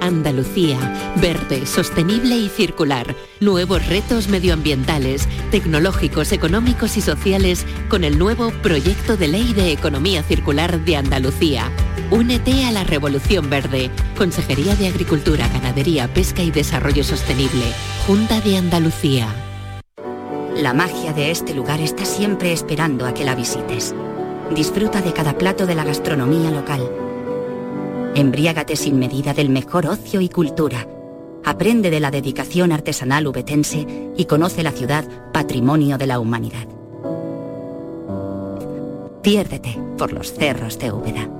Andalucía, verde, sostenible y circular. Nuevos retos medioambientales, tecnológicos, económicos y sociales con el nuevo Proyecto de Ley de Economía Circular de Andalucía. Únete a la Revolución Verde. Consejería de Agricultura, Ganadería, Pesca y Desarrollo Sostenible. Junta de Andalucía. La magia de este lugar está siempre esperando a que la visites. Disfruta de cada plato de la gastronomía local Embriágate sin medida del mejor ocio y cultura. Aprende de la dedicación artesanal ubetense y conoce la ciudad patrimonio de la humanidad. Piérdete por los cerros de Úbeda.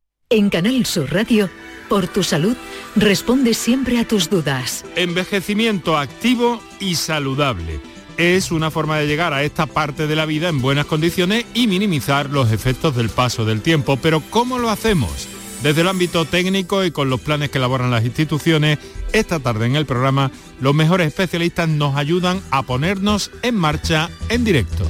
En Canal Sur Radio por tu salud, responde siempre a tus dudas. Envejecimiento activo y saludable. Es una forma de llegar a esta parte de la vida en buenas condiciones y minimizar los efectos del paso del tiempo. Pero ¿cómo lo hacemos? Desde el ámbito técnico y con los planes que elaboran las instituciones, esta tarde en el programa los mejores especialistas nos ayudan a ponernos en marcha en directo.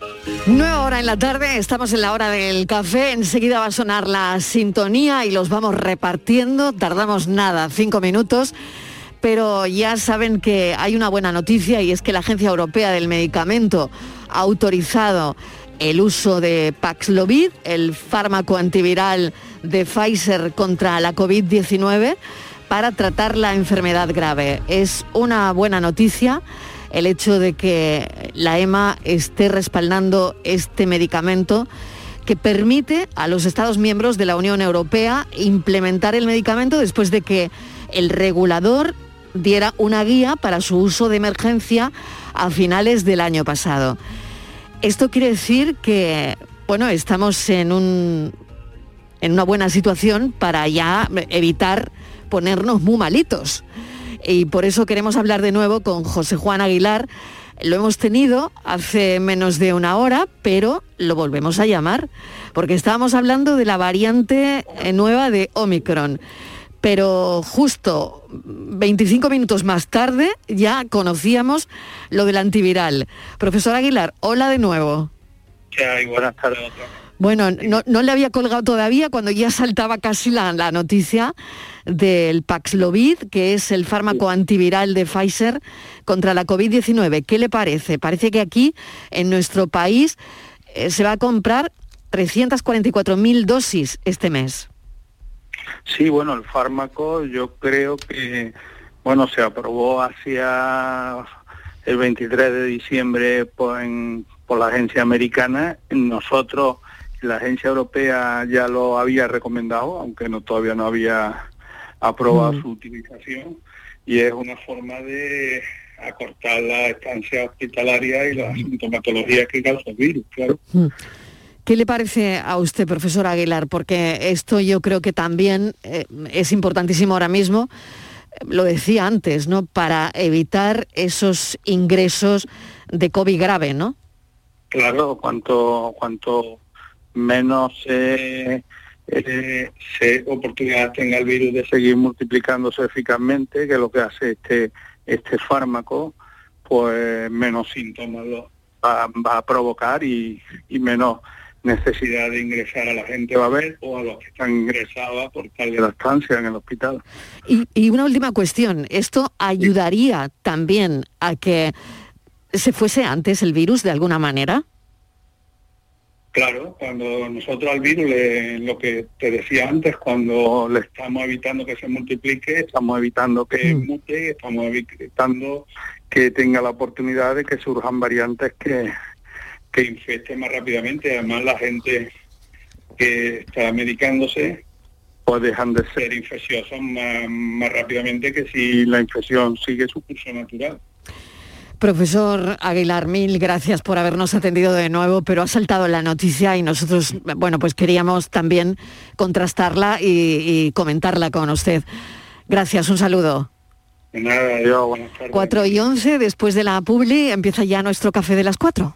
Nueva hora en la tarde, estamos en la hora del café, enseguida va a sonar la sintonía y los vamos repartiendo, tardamos nada, cinco minutos, pero ya saben que hay una buena noticia y es que la Agencia Europea del Medicamento ha autorizado el uso de Paxlovid, el fármaco antiviral de Pfizer contra la COVID-19, para tratar la enfermedad grave. Es una buena noticia el hecho de que la EMA esté respaldando este medicamento que permite a los Estados miembros de la Unión Europea implementar el medicamento después de que el regulador diera una guía para su uso de emergencia a finales del año pasado. Esto quiere decir que, bueno, estamos en, un, en una buena situación para ya evitar ponernos muy malitos y por eso queremos hablar de nuevo con José Juan Aguilar. Lo hemos tenido hace menos de una hora, pero lo volvemos a llamar, porque estábamos hablando de la variante nueva de Omicron. Pero justo 25 minutos más tarde ya conocíamos lo del antiviral. Profesor Aguilar, hola de nuevo. ¿Qué hay? Buenas tardes. Bueno, no, le había colgado todavía cuando ya saltaba casi la, la noticia del Paxlovid, que es el fármaco antiviral de Pfizer contra la COVID-19. ¿Qué le parece? Parece que aquí, en nuestro país, eh, se va a comprar 344.000 dosis este mes. Sí, bueno, el fármaco yo creo que, bueno, se aprobó hacia el 23 de diciembre por, por la agencia americana. Nosotros la agencia europea ya lo había recomendado, aunque no todavía no había aprobado Mm. su utilización, y es una forma de acortar la estancia hospitalaria y la sintomatología que causa el virus, claro. Mm. ¿Qué le parece a usted, profesor Aguilar? Porque esto yo creo que también eh, es importantísimo ahora mismo, lo decía antes, ¿no? Para evitar esos ingresos de COVID grave, ¿no? Claro, cuanto cuanto menos eh, eh, se oportunidad tenga el virus de seguir multiplicándose eficazmente, que lo que hace este este fármaco, pues menos síntomas lo va, va a provocar y, y menos necesidad de ingresar a la gente va a haber o a los que están ingresados por tal de la estancia en el hospital. Y, y una última cuestión, ¿esto ayudaría también a que se fuese antes el virus de alguna manera? Claro, cuando nosotros al virus, le- lo que te decía antes, cuando le estamos evitando que se multiplique, estamos evitando que mute, estamos evitando que tenga la oportunidad de que surjan variantes que, que infecten más rápidamente. Además, la gente que está medicándose, pues dejan de ser infecciosos más, más rápidamente que si la infección sigue su curso natural. Profesor Aguilar, mil gracias por habernos atendido de nuevo, pero ha saltado la noticia y nosotros, bueno, pues queríamos también contrastarla y, y comentarla con usted. Gracias, un saludo. De Nada, yo, buenas tardes. 4 y 11, después de la publi, empieza ya nuestro café de las 4.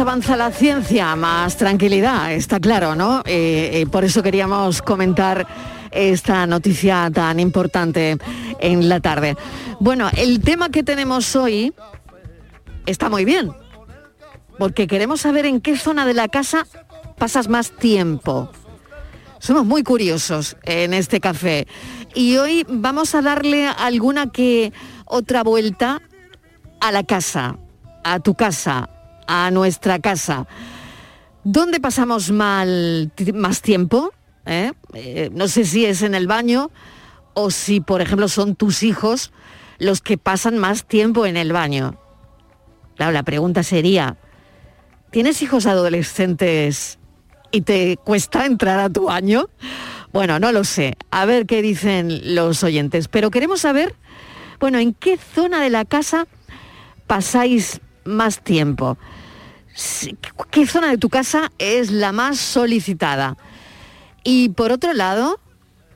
avanza la ciencia, más tranquilidad, está claro, ¿no? Eh, eh, por eso queríamos comentar esta noticia tan importante en la tarde. Bueno, el tema que tenemos hoy está muy bien, porque queremos saber en qué zona de la casa pasas más tiempo. Somos muy curiosos en este café y hoy vamos a darle alguna que otra vuelta a la casa, a tu casa, a nuestra casa. ¿Dónde pasamos mal, más tiempo? ¿Eh? Eh, no sé si es en el baño o si, por ejemplo, son tus hijos los que pasan más tiempo en el baño. Claro, la pregunta sería, ¿tienes hijos adolescentes y te cuesta entrar a tu baño? Bueno, no lo sé. A ver qué dicen los oyentes. Pero queremos saber, bueno, ¿en qué zona de la casa pasáis más tiempo? ¿Qué zona de tu casa es la más solicitada? Y por otro lado,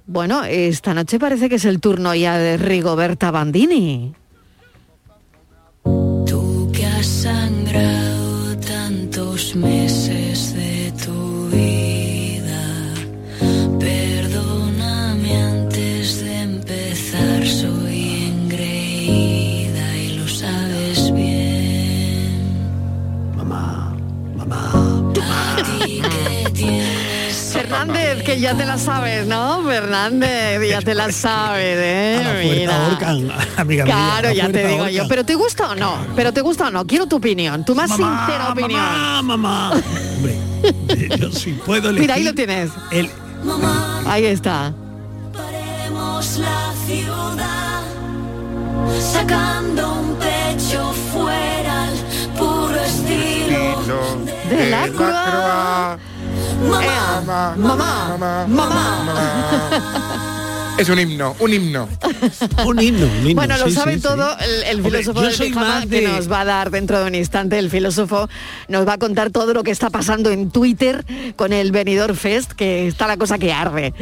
bueno, esta noche parece que es el turno ya de Rigoberta Bandini. Tú que has sangrado tantos meses te la sabes, ¿eh? Mira. ahorcan, amiga mía, Claro, la ya te digo yo. ¿Pero te gusta o no? ¿Pero te gusta o no? Quiero tu opinión, tu más Mamá, sincera opinión. mamá, mamá. Hombre, yo sí puedo elegir. Mira, ahí lo tienes. El, Ahí está. Paremos la ciudad, sacando un pecho fuera al puro estilo de la Croix. Mamá, mamá, mamá, mamá. Es un himno, un himno. un himno, un himno. Bueno, lo sí, sabe sí, sí. todo el, el Hombre, filósofo yo del pijama que nos va a dar dentro de un instante. El filósofo nos va a contar todo lo que está pasando en Twitter con el Benidorm Fest, que está la cosa que arde.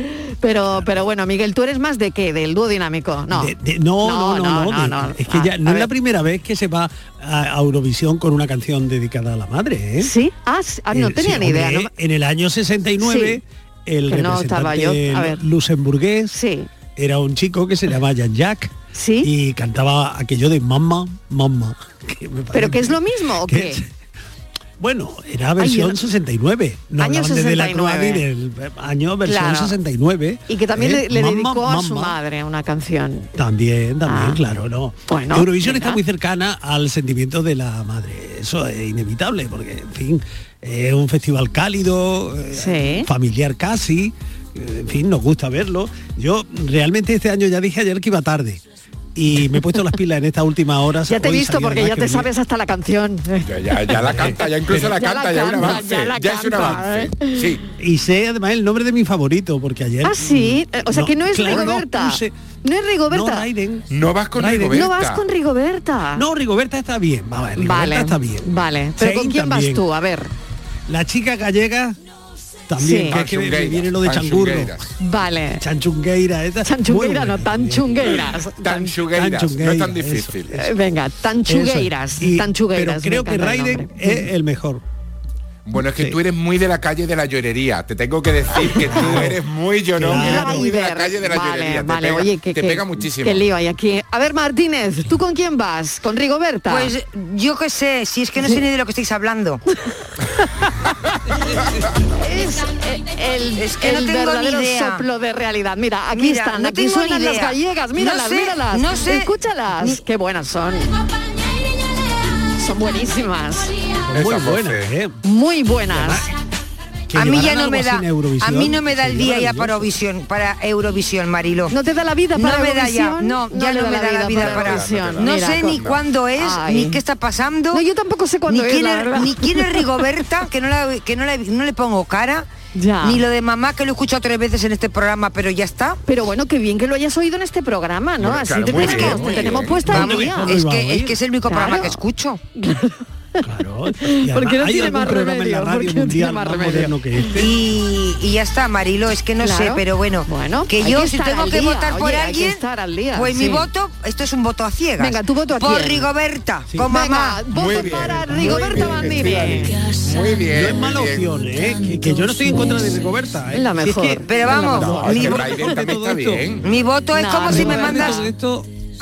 Pero, pero bueno, Miguel, ¿tú eres más de qué? ¿Del dúo dinámico? No. De- de- no, no, no, no, de- Es que Ah, ya no a es la primera vez que se va a, Eurovisión con una canción dedicada a la madre, ¿eh? ¿Sí? Ah, sí. Ah, no Eh, tenía sí, ni idea. hombre, ¿no? En el año 69, el Que no estaba yo. representante A ver. luxemburgués era un chico que se llamaba Jean-Jacques y cantaba aquello de mamá, mamá. que ¿Pero que es lo mismo o qué? Bueno, era versión Ay, 69. No Año hablaban desde la 69. Croa ni del año versión Claro. 69. Y que también ¿eh? le, le Mamá, dedicó a su madre una canción. También, también, Ah. claro, no. Bueno, Eurovisión está muy cercana al sentimiento de la madre. Eso es inevitable, porque, en fin, es un festival cálido, eh, familiar casi. eh, En fin, nos gusta verlo. Yo realmente este año ya dije ayer que iba tarde. Y me he puesto las pilas en estas últimas horas. Ya te he visto porque ya te venía- sabes hasta la canción. Ya, ya la canta, ya incluso la Ya la canta, ya es un canta, avance. ya la Ya es un canta, avance. Sí. Y sé además el nombre de mi favorito, porque ayer... Ah, sí. Eh, O sea, que no es claro, Rigoberta. No, puse- No es Rigoberta. No, Raiden. No vas con Raiden. Rigoberta. No vas con Rigoberta. No, Rigoberta está bien. Ver, Rigoberta Vale, está bien. Vale. Pero ¿con quién también. vas tú? A ver. La chica gallega también, Sí. que es que me- me Tanchungueiras, viene lo de changurro. tanchungueiras. Vale. Chanchungueira, esta. Chanchungueira, no, buena. tanchungueiras. Tanchugueiras, no es tan difícil. Eh, Venga, tanchugueiras. Y- tanchugueiras. Pero creo que Raiden es el mejor. Bueno, es que Sí. tú eres muy de la calle de la llorería. Te tengo que decir que tú eres muy llorón, Claro. muy de la calle de la vale, llorería. Te vale, pega, oye, que, te que- pega muchísimo. Qué lío hay aquí. A ver, Martínez, ¿tú con quién vas? ¿Con Rigoberta? Pues yo qué sé, si es que no sé ni de lo que estáis hablando. es eh, el, Es que no el ni verdadero idea. soplo de realidad. Mira, aquí Mira, están, no aquí tengo suenan ni las idea. gallegas, míralas, No sé, míralas. no sé. Escúchalas, qué buenas son. Son buenísimas. Muy Esa buena, voce. ¿eh? Muy buenas. A mí ya no me da, a mí no me da el día ya para Eurovisión, para Eurovisión, Marilo. ¿No te da la vida para no me da ya, no, ya no, me da la vida para, Eurovisión. No Mira, sé ni cuándo es, Ay. ni qué está pasando. No, yo tampoco sé cuándo ni es, quién la verdad. ni quién es Rigoberta, que no la, que no la- no le pongo cara. Ya. Ni lo de mamá que lo he escuchado tres veces en este programa, pero ya está. Pero bueno, qué bien que lo hayas oído en este programa, ¿no? Bueno, Así claro, te tenemos, bien, te muy tenemos puesta Vamos, día. ¿Cómo es que, es que es el único programa que escucho. Claro. Y Porque no ¿hay tiene más remedio, porque no tiene más que este? Y, y ya está, Marilo, es que no sé, pero bueno, Bueno, que yo que si tengo que día, votar por oye, alguien, estar al día, pues sí. mi voto, esto es un voto a ciegas. Venga, ¿tu voto a Por quién? Rigoberta, Sí. con Venga, mamá. voto Muy bien, para muy Rigoberta bien, Bandini. Muy bien. No es mala muy bien. opción, ¿eh? Que, que yo no estoy en contra de Rigoberta. ¿eh? Es la mejor. que- Pero vamos, No, mi, voto es como si me mandas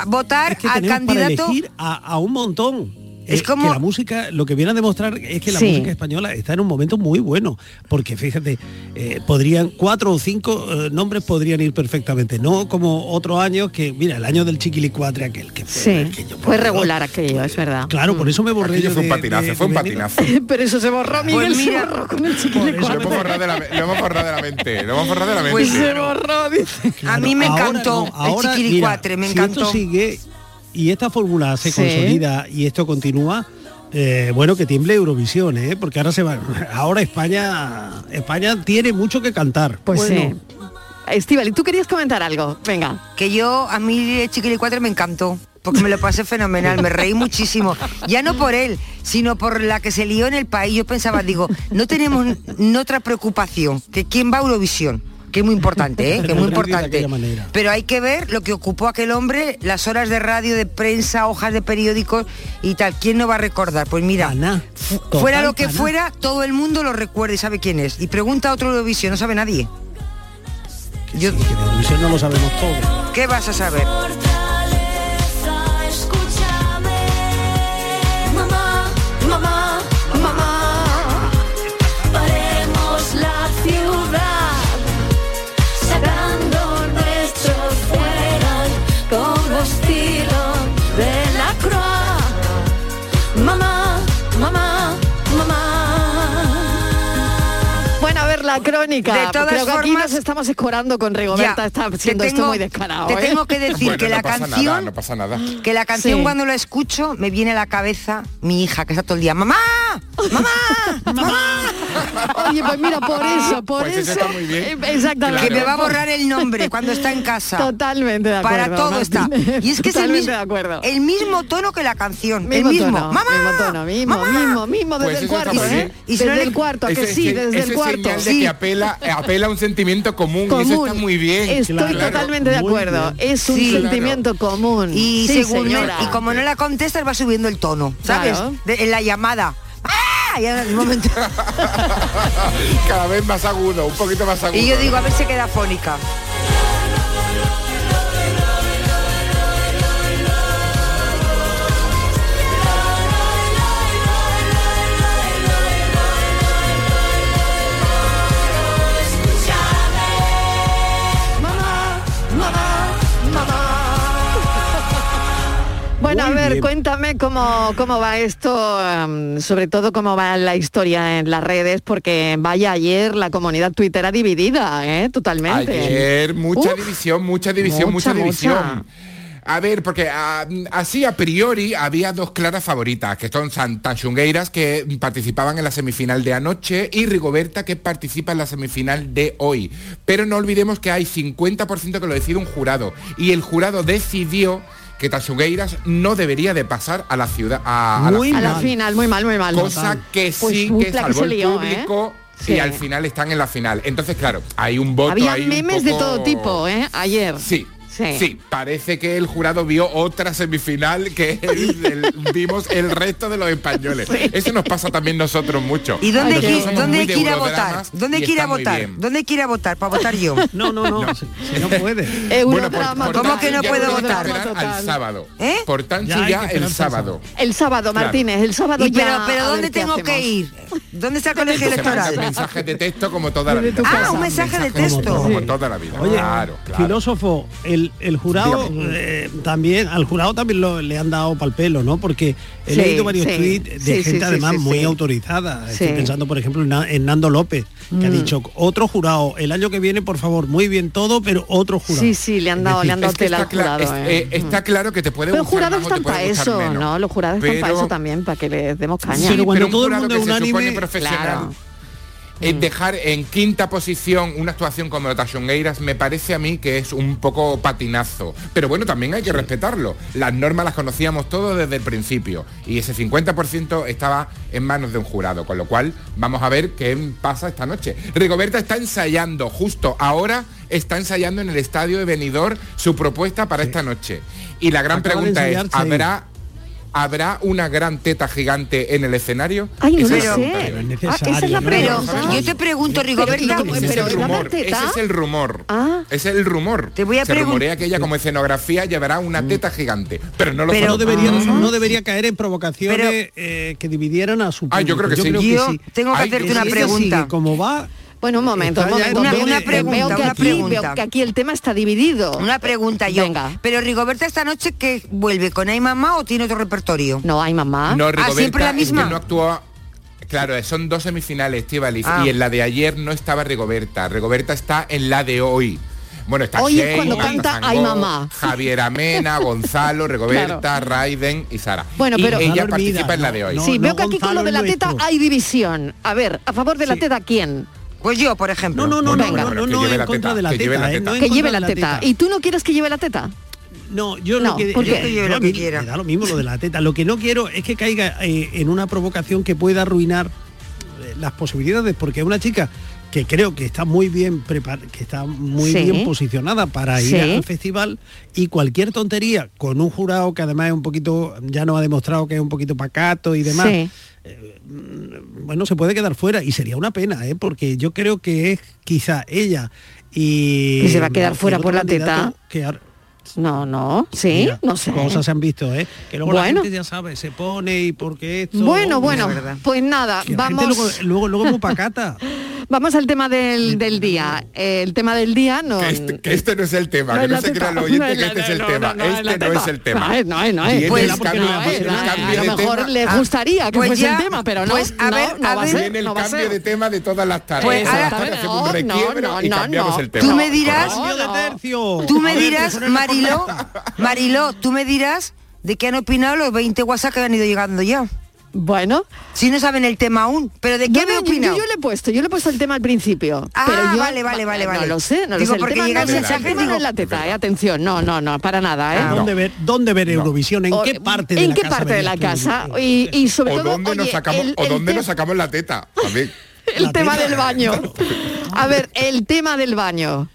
votar es que al para candidato. elegir a, a un montón. Es como- que la música, lo que viene a demostrar es que la Sí. música española está en un momento muy bueno, porque fíjate, eh, podrían cuatro o cinco eh, nombres podrían ir perfectamente, no como otros años que, mira, el año del chiquilicuatre aquel que fue, Sí, aquello, fue Dios. regular aquello, es verdad. Claro, por eso me borré Aquello yo fue un de- patinazo, de- fue un de patinazo. Pero eso se borró, Miguel Pues mira, se borró con el Lo chiquilicuatre. hemos borrado de la, lo hemos borrado de la mente. Lo hemos borrado de la mente. Pues Se borró, dice. a mí me Ahora encantó no, ahora, el chiquilicuatre, mira, me si encantó. esto sigue y esta fórmula se Sí. consolida y esto continúa, eh, bueno, que tiemble Eurovisión, ¿eh? porque ahora se va. Ahora España, España tiene mucho que cantar. Pues Bueno, sí. Estivali, ¿tú querías comentar algo? Venga. que yo a mí el chiquilicuatre me encantó porque me lo pasé fenomenal, me reí muchísimo. Ya no por él, sino por la que se lió en el país. Yo pensaba, digo, no tenemos otra preocupación que quién va a Eurovisión, que es muy importante, ¿eh? que es muy importante. Pero hay que ver lo que ocupó aquel hombre, las horas de radio, de prensa, hojas de periódicos y tal. ¿Quién no va a recordar? Pues mira, fu- total fuera lo que fuera, todo el mundo lo recuerda y sabe quién es. Y pregunta a otro Eurovisión, no sabe nadie. Yo- que de Eurovisión no lo sabemos todo. ¿Qué vas a saber? La crónica. De todas Creo que aquí formas- nos estamos escorando con Rigoberta. Ya, Está te siendo esto muy descarado. Te ¿eh? tengo que decir Bueno, que no la pasa canción, nada, no pasa nada. que la canción Sí. cuando la escucho me viene a la cabeza mi hija que está todo el día, mamá, mamá, mamá. Oye, pues mira, por eso, por Pues eso eso. está muy bien. Exactamente. Que me va a borrar el nombre cuando está en casa. Totalmente de acuerdo. Para todo está. Y es que es el Totalmente mismo, de acuerdo. el mismo tono que la canción. Mismo el mismo. tono, ¡Mamá! mismo tono, mismo, mismo, mismo desde Pues el cuarto, ¿eh? Y si no desde le- el cuarto, ¿a que Ese- sí, ese- desde el es cuarto. señal de que apela, apela a un sentimiento común, y eso está muy bien. Estoy Claro. totalmente de acuerdo. Es un Sí. sentimiento común. Y Sí, según señora. y como no la contestas va subiendo el tono, ¿sabes? Claro. De- en la llamada. ¡Ah! Y ahora en el momento. Cada vez más agudo, un poquito más agudo. y yo digo, a ver si queda fónica. Bueno, a ver, bien. cuéntame cómo, cómo va esto, em, sobre todo cómo va la historia en las redes, porque vaya ayer la comunidad tuitera dividida, ¿eh? Totalmente. Ayer mucha Uf. división, mucha división, Mucha, mucha, división. mucha. A ver, porque ah, así a priori había dos claras favoritas, que son San Tanchungueiras, que participaban en la semifinal de anoche, y Rigoberta, que participa en la semifinal de hoy. Pero no olvidemos que hay 50% que lo decide un jurado, y el jurado decidió que Tanchungueiras no debería de pasar a la ciudad, a, a la a final. la final, muy mal, muy mal. Cosa que Pues sí que que salvó se el ¿eh? público Sí. y al final están en la final. Entonces, claro, hay un voto Había un memes de todo tipo, ¿eh? Ayer. Sí. Sí. Sí. parece que el jurado vio otra semifinal que el- el- vimos el resto de los españoles. Eso nos pasa también nosotros mucho. ¿Y dónde, Nosotros hay que- somos dónde a votar? ¿Dónde hay y que ir a está muy votar? ¿Dónde a votar? Para votar yo. No, no, no, si, si no puede. Por ¿Cómo que no puedo votar? al sábado. ¿Eh? Por tanto, Ya el sábado. El sábado, Claro. Martínez, el sábado Y ya. pero, pero ¿dónde tengo que ir? ¿Dónde está el colegio electoral? mensajes de texto como toda la vida. Ah, un mensaje de texto. Como toda la vida. Oye, claro, claro. filósofo, el, el jurado eh, también, al jurado también lo- le han dado pal pelo, ¿no? Porque he Sí, leído varios sí. tweets de Sí, gente además sí, muy sí. autorizada. Estoy Sí. pensando, por ejemplo, en, Na- en Nando López, que ha Mm. dicho, otro jurado, el año que viene, por favor, muy bien todo, pero otro jurado. Sí, sí, le han dado, le han dado tela al jurado. es- ¿eh? eh, está claro que te puede Pero gustar jurados están para eso, menos. ¿no? Los jurados están para Pero- eso también, para que les demos caña. Sí, Pero cuando un todo el jurado mundo es unánime, profesional, Claro. Eh, dejar en quinta posición una actuación como Tachongueiras me parece a mí que es un poco patinazo. Pero bueno, también hay que respetarlo. Las normas las conocíamos todos desde el principio y ese 50% estaba en manos de un jurado, con lo cual vamos a ver qué pasa esta noche. Rigoberta está ensayando, justo ahora está ensayando en el estadio de Benidorm su propuesta para esta noche. Y la gran Acaba pregunta es. ¿habrá ¿Habrá una gran teta gigante en el escenario? Ay, no Esa lo es la sé. Ah, esa es la. Pero pregunta. yo te pregunto, Rigoberta, ¿y- Ese pero es el ¿la rumor. teta? Ese es el rumor. Ah. Ese es el rumor. Te voy a Se rumorea que ella como escenografía llevará una teta gigante. Pero no lo Pero- no debería, Ah. no debería caer en provocaciones eh, que dividieran a su Ah, yo público. creo que sí. Yo tengo que Ay, hacerte que una si ella pregunta. sigue como va, Bueno, un momento, un una veo pregunta, que una aquí, pregunta. veo que aquí el tema está dividido. Una pregunta yo. Venga. Pero Rigoberta esta noche que vuelve con Ay Mamá o tiene otro repertorio? No hay mamá. No, Rigoberta Ah, siempre la que misma. no actuó... Claro, son dos semifinales, Estivaliz, Ah. y en la de ayer no estaba Rigoberta. Rigoberta está en la de hoy. Bueno, está Hoy es cuando canta Sangó, Ay, mamá. Javier Amena, Gonzalo, Rigoberta, Raiden y Sara. Bueno, Y pero- ella participa en la de hoy. no. sí, veo que aquí con lo de la teta hay división. A ver, ¿a favor de la Sí. teta quién? Pues yo, por ejemplo. no, no, no, Venga. no, no, no, lleve en la contra teta, de la que lleve teta, la ¿eh? teta. Que lleve la teta. ¿Y tú no quieres que lleve la teta? No, yo No, lo que ¿por yo- lo que quiera. me da lo mismo lo de la teta. Lo que no quiero es que caiga eh, en una provocación que pueda arruinar eh, las posibilidades, porque es una chica que creo que está muy bien que está muy Sí. bien posicionada para ir Sí. al festival y cualquier tontería con un jurado que además es un poquito ya nos ha demostrado que es un poquito pacato y demás Sí. bueno, se puede quedar fuera y sería una pena, ¿eh? porque yo creo que es quizá ella y... Que se va a quedar fuera por la teta. que No, no. Sí, Mira, no sé. Cosas se han visto, ¿eh? Que luego la Bueno. gente ya sabe, se pone y porque esto... Bueno, bueno, pues nada, Que la gente vamos, luego, luego, luego muy pacata. vamos al tema del, del día. Eh, El tema del día no... Que este, que este no es el tema, No que es no la se teta. crea el oyente No es que la- este es el tema. no, no es la este no es el tema. No es, no es, no es. Viene Pues, cambio, no es, a lo mejor tema. le Ah, gustaría que pues fuese ya, el tema, pero no, pues, a no, ver, no a va a ver. ser, Viene el no va a cambio ser. de tema de todas las tardes. Pues, ahora- no, no, no, y no, cambiamos no. el tema. Tú me dirás-. Tú me dirás, ponerle Mariló. Mariló, tú me dirás de qué han opinado los 20 WhatsApp que han ido llegando ya. Bueno. Si no saben el tema aún. ¿Pero de qué No, me no, yo, opinado? yo le he puesto, yo le he puesto el tema al principio. Ah, pero yo, vale, vale, vale, No vale. lo sé, no lo Digo, sé. El porque tema llega no el mensaje, el no digo- es la teta, eh, atención, no, no, no, para nada, ¿eh? ¿Dónde ver, dónde ver Eurovisión? ¿En O- qué parte de ¿En la qué casa parte de la casa? Y, y sobre o todo, dónde nos oye, sacamos, el- o el dónde te- nos sacamos la teta. A ver. el tema del baño. A ver, el tema del baño.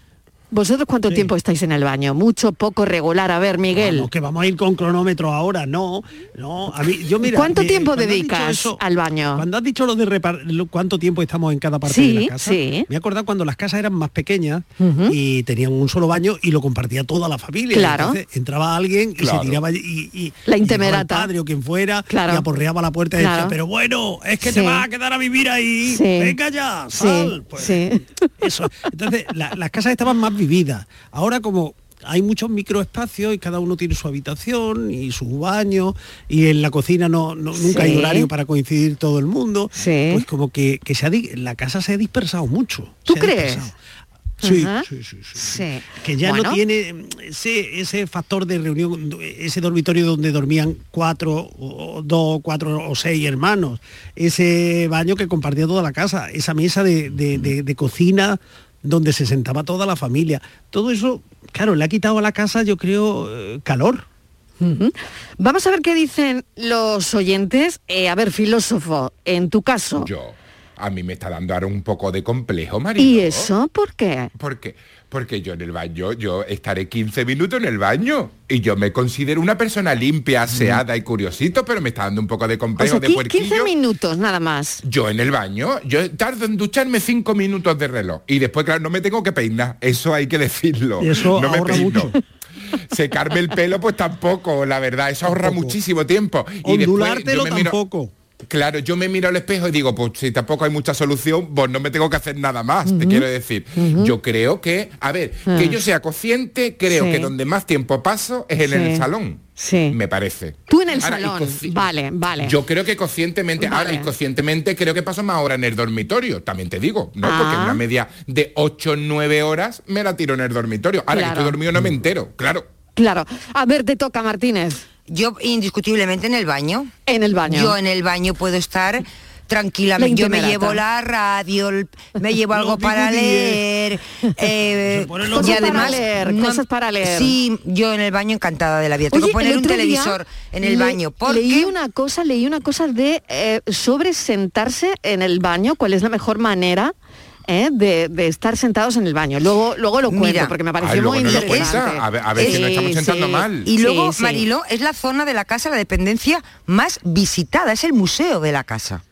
¿Vosotros cuánto tiempo estáis en el baño? ¿Mucho, poco, regular? A ver, Miguel. Vamos, que vamos a ir con cronómetro ahora, no, no, a mí, yo mira, ¿Cuánto tiempo dedicas eso- al baño? Cuando has dicho lo de repar- lo- cuánto tiempo estamos en cada parte Sí, de la casa, sí. me he acordado cuando las casas eran más pequeñas y tenían un solo baño y lo compartía toda la familia. Claro. Entonces entraba alguien y Claro. se tiraba y, y- y La intemerata. el padre o quien fuera Claro. y aporreaba la puerta y Claro. decía, pero bueno, es que Sí. te vas a quedar a vivir ahí, Sí. venga ya, Sí, sal. Pues, sí. eso. Entonces, la- las casas estaban más vividas. Ahora como hay muchos microespacios y cada uno tiene su habitación y su baño y en la cocina no, no- nunca hay horario para coincidir todo el mundo, Sí. pues como que, que se ha la casa se ha dispersado mucho. ¿Tú crees? Sí, Ajá. sí, sí, sí. Sí. Que ya Bueno. no tiene ese, ese factor de reunión, ese dormitorio donde dormían cuatro, o dos, cuatro o seis hermanos, ese baño que compartía toda la casa, esa mesa de, de- de- de cocina donde se sentaba toda la familia. Todo eso, claro, le ha quitado a la casa, yo creo, eh, calor. Vamos a ver qué dicen los oyentes. Eh, a ver, filósofo, en tu caso. Yo, a mí me está dando ahora un poco de complejo, María. ¿Y eso por qué? Porque, porque yo en el baño, yo estaré 15 minutos en el baño y yo me considero una persona limpia, aseada y curiosito, pero me está dando un poco de O complejo sea, de qui- puerquillo. 15 minutos nada más. Yo en el baño, yo tardo en ducharme cinco minutos de reloj y después, claro, no me tengo que peinar, eso hay que decirlo. Y eso no me peino. mucho. Secarme el pelo, pues tampoco, la verdad, eso ahorra muchísimo tiempo. Y después yo me miro- tampoco. Claro, yo me miro al espejo y digo, pues si tampoco hay mucha solución, pues no me tengo que hacer nada más, te quiero decir. Yo creo que, a ver, Ah. que yo sea consciente, creo Sí. que donde más tiempo paso es en el salón. Sí. Me parece. Tú en el Ahora, salón. Vale, vale. Yo creo que conscientemente, ahora Vale. inconscientemente creo que paso más horas en el dormitorio, también te digo, ¿no? Ah. Porque una media de 8 9 horas me la tiro en el dormitorio. Ahora Claro. que estoy dormido no me entero, claro. Claro. A ver, te toca, Martínez. Yo indiscutiblemente en el baño. En el baño. Yo en el baño puedo estar tranquilamente. La Yo me llevo la radio, me llevo algo No para leer. eh, Cosas y además para leer, no- cosas para leer. Sí, yo en el baño encantada de la vida. Tengo que poner un televisor en el le- baño. Porque Leí una cosa, leí una cosa de eh, sobre sentarse en el baño, cuál es la mejor manera eh, de, de estar sentados en el baño. Luego, luego lo cuento Mira. porque me pareció muy no interesante. a ver- a ver si no estamos sentando mal. Y luego, Sí, sí. Mariló, es la zona de la casa, la dependencia más visitada, es el museo de la casa.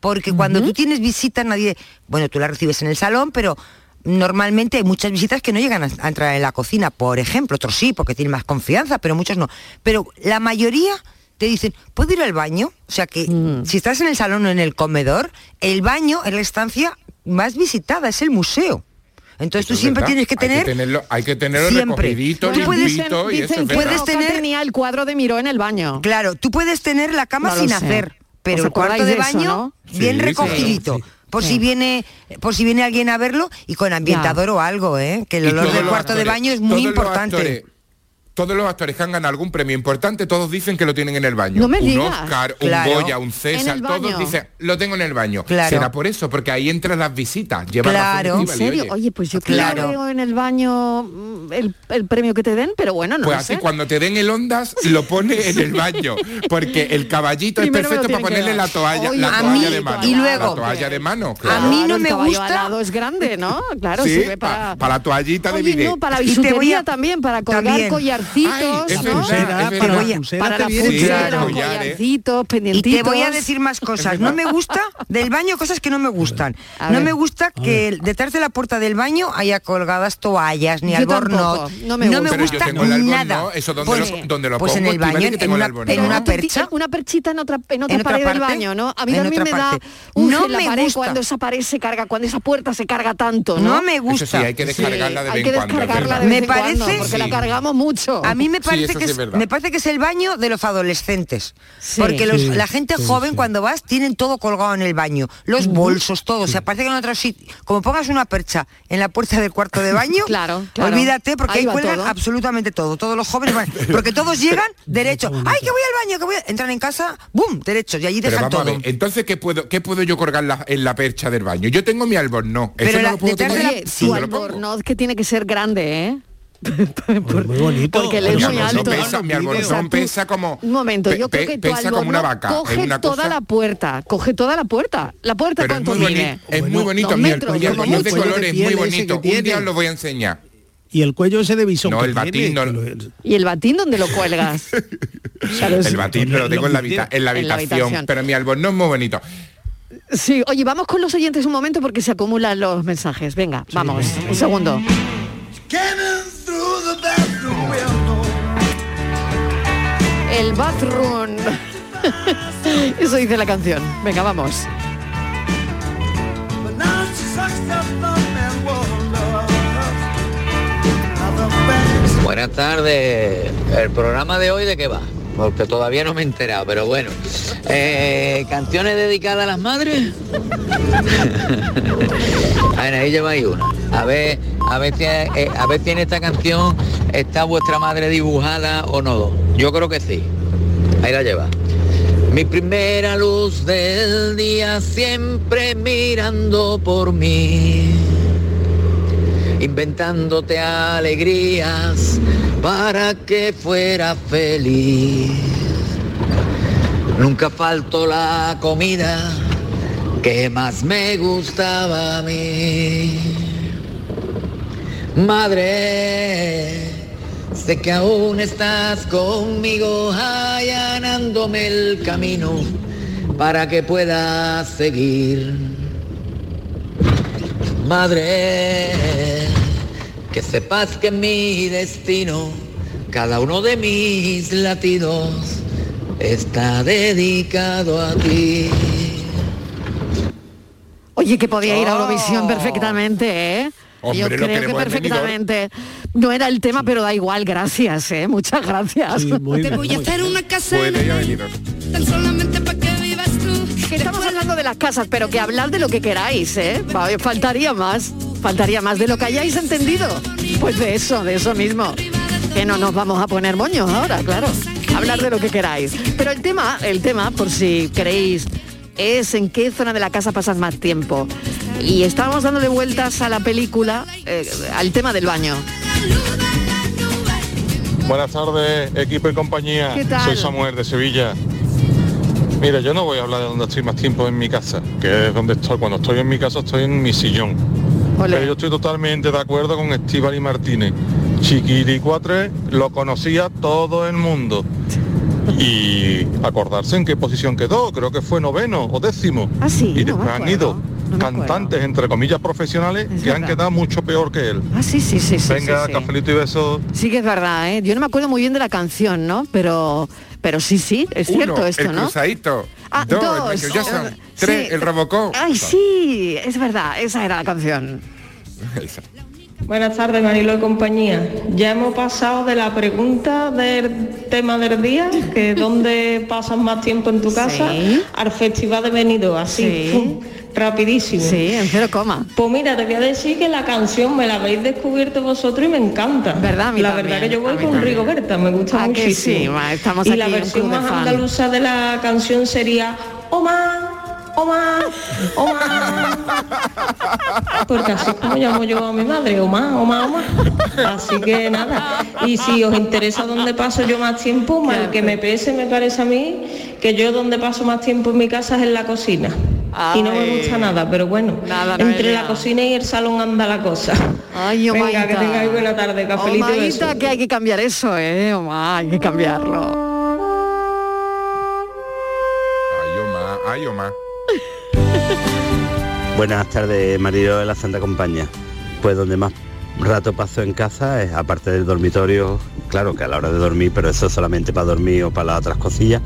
Porque cuando tú tienes visitas, nadie, bueno, tú la recibes en el salón, pero normalmente hay muchas visitas que no llegan a, a entrar en la cocina, por ejemplo, otros sí, porque tienen más confianza, pero muchos no. Pero la mayoría te dicen, ¿puedo ir al baño? O sea que si estás en el salón o en el comedor, el baño es la estancia más visitada, es el museo. Entonces tú Eso siempre verdad. tienes que Hay tener tenerlo, hay que tenerlo siempre. recogidito, Tú puedes- limpito y eso Dicen es que. Roca tenía el cuadro de Miró en el baño. Claro, tú puedes tener la cama No sin sé. hacer, pero ¿Os el cuarto de eso, baño no? bien Sí, recogidito. claro, Por Sí. si viene por si viene alguien a verlo y con ambientador o algo, ¿eh? Que el olor del cuarto de baño es muy importante. Todos los actores que han ganado algún premio importante, todos dicen que lo tienen en el baño. No me un digas. Oscar, un. Goya, un César, todos dicen, lo tengo en el baño. Claro. Será por eso, porque ahí entran las visitas. Llevan la Claro. ¿En serio? oye, Oye, pues yo que Claro. no veo en el baño mm, el, el premio que te den, pero bueno, no Pues lo así sé. cuando te den el ondas lo pone en el baño porque el caballito es perfecto para ponerle la toalla, Oye, la toalla mí- de mano. y luego- la toalla de mano, A mí no me gusta- alado es grande, ¿no? Claro, Sí, sirve pa- para... para la toallita de bidet. no, para Y te voy bisutería a- también, para colgar También. Ay, ¿no? Pulsera, para pulsera para la pulsera, claro. Collares. collarcitos, Y pendientitos. te voy a decir más cosas. No me gusta del baño cosas que no me gustan. A No me gusta que detrás de la puerta del baño haya colgadas toallas ni albornoz. no me gusta. Nada. eso donde Pues- lo, donde lo pues en el baño, en una- en una percha. Una perchita en otra, en otra ¿En otra pared del parte? baño, ¿no? A mí también me da un No la me pared gusta. cuando esa pared se carga, cuando esa puerta se carga tanto, ¿no? No me gusta. Eso sí, hay que descargarla de Hay vez que en cuando. Me parece- porque Sí. la cargamos mucho. A mí me parece, eso que sí es, me parece que es el baño de los adolescentes. Sí. Porque los- Sí, la gente sí, joven sí. cuando vas tienen todo colgado en el baño. Los bolsos, todo. O sea, parece que en otros sitios... Como pongas una percha en la puerta del cuarto de baño, Claro, claro. olvídate porque Ahí cuelgan todo. absolutamente todo. Todos los jóvenes van... Porque todos llegan derecho. ¡Ay, que voy al baño! que voy a-". Entran en casa, ¡bum! Derechos. Y allí Pero dejan a todo. ver, entonces ¿qué puedo, qué puedo yo colgar la- en la percha del baño? Yo tengo mi albornoz. Eso Pero no lo puedo detrás tener. de Sí, albornoz que tiene que ser grande, ¿eh? Muy bonito. Porque él es Mi muy albornoz alto. pesa- mi tú- pesa como Un momento, pe- yo creo que tu pesa como una vaca. coge una toda cosa- la puerta, coge toda la puerta. ¿La puerta pero es cuánto muy, mide? bonito, es muy bonito. Mi, albornoz de colores es muy bonito. Un día os lo voy a enseñar. Y el cuello ese de bisón. No, el batín no- ¿Y el batín dónde lo cuelgas? El batín lo tengo en la, en la En la habitación, pero mi albornoz es muy bonito. Sí, oye, vamos con los oyentes un momento porque se acumulan los mensajes. Venga, vamos, un segundo. El bathroom. Eso dice la canción. Venga, vamos. Buenas tardes. ¿El programa de hoy de qué va? Porque todavía no me he enterado, pero bueno. Eh, ¿Canciones dedicadas a las madres? ahí lleváis una. A ver, a ver, si, eh, a ver si en esta canción está vuestra madre dibujada o no. Yo creo que sí. Ahí la lleva. Mi primera luz del día siempre mirando por mí inventándote alegrías para que fuera feliz. Nunca faltó la comida que más me gustaba a mí. Madre, sé que aún estás conmigo allanándome el camino para que pueda seguir. Madre, que sepas que mi destino, cada uno de mis latidos, está dedicado a ti. Oye, que podía ir a Eurovisión perfectamente, ¿eh? Hombre, Yo lo creo que perfectamente. No era el tema, pero da igual, gracias, ¿eh? Muchas gracias. Sí, muy Te bien, voy a hacer bien. una casa tan solamente para que vivas tú. Que estamos hablando de las casas, pero que hablar de lo que queráis, ¿eh? Va, Faltaría más, faltaría más de lo que hayáis entendido. Pues de eso, de eso mismo. Que no nos vamos a poner moños ahora, claro. Hablar de lo que queráis. Pero el tema, el tema, por si queréis, es en qué zona de la casa pasas más tiempo. Y estábamos dándole vueltas a la película, eh, al tema del baño. Buenas tardes, equipo y compañía. ¿Qué tal? Soy Samuel de Sevilla. Mira, yo no voy a hablar de dónde estoy más tiempo en mi casa, que es donde estoy. Cuando estoy en mi casa estoy en mi sillón. Pero yo estoy totalmente de acuerdo con Estíbal y Martínez. Chiquilicuatre lo conocía todo el mundo. Y acordarse en qué posición quedó, creo que fue noveno o décimo. Ah, sí, y no después han ido cantantes, entre comillas, profesionales que han verdad. quedado mucho peor que él. Ah, sí, sí, sí. sí, Venga, sí, sí. cafelito y besos. Sí que es verdad, ¿eh? Yo no me acuerdo muy bien de la canción, ¿no? Pero, pero sí, sí, es cierto esto, el ¿no? cruzadito. Ah, dos, dos. el Michael Jackson. Tres, sí. el Robocop. Ay, sí, es verdad, esa era la canción. Buenas tardes, Marilo y compañía. Ya hemos pasado de la pregunta del tema del día, que dónde pasas más tiempo en tu casa, al festival de venido, así, Sí. rapidísimo. Sí, en cero coma. Pues mira, te voy a decir que la canción me la habéis descubierto vosotros y me encanta. ¿Verdad? A mí la también, verdad que yo voy a con también. Rigoberta, me gusta Ah, que muchísimo. sí, ma, estamos y aquí la versión más fan. andaluza de la canción sería Omar, Omar, Omar. Porque así es como llamo yo a mi madre, Omar, Omar, Omar. Así que nada. Y si os interesa dónde paso yo más tiempo, mal que me pese me parece a mí que yo donde paso más tiempo en mi casa es en la cocina. Y no me gusta nada, pero bueno, Nada, entre la cocina y el salón anda la cosa. Ay, Venga, Omaita. que tengáis buena tarde, cafelito. Omaita, que hay que cambiar eso, ¿eh? Oma, hay que cambiarlo. Ay, Oma, ay, Oma. Buenas tardes, Marilo de la Santa Compañía. Pues donde más rato paso en casa es, aparte del dormitorio, claro que a la hora de dormir, pero eso solamente para dormir o para las otras cosillas,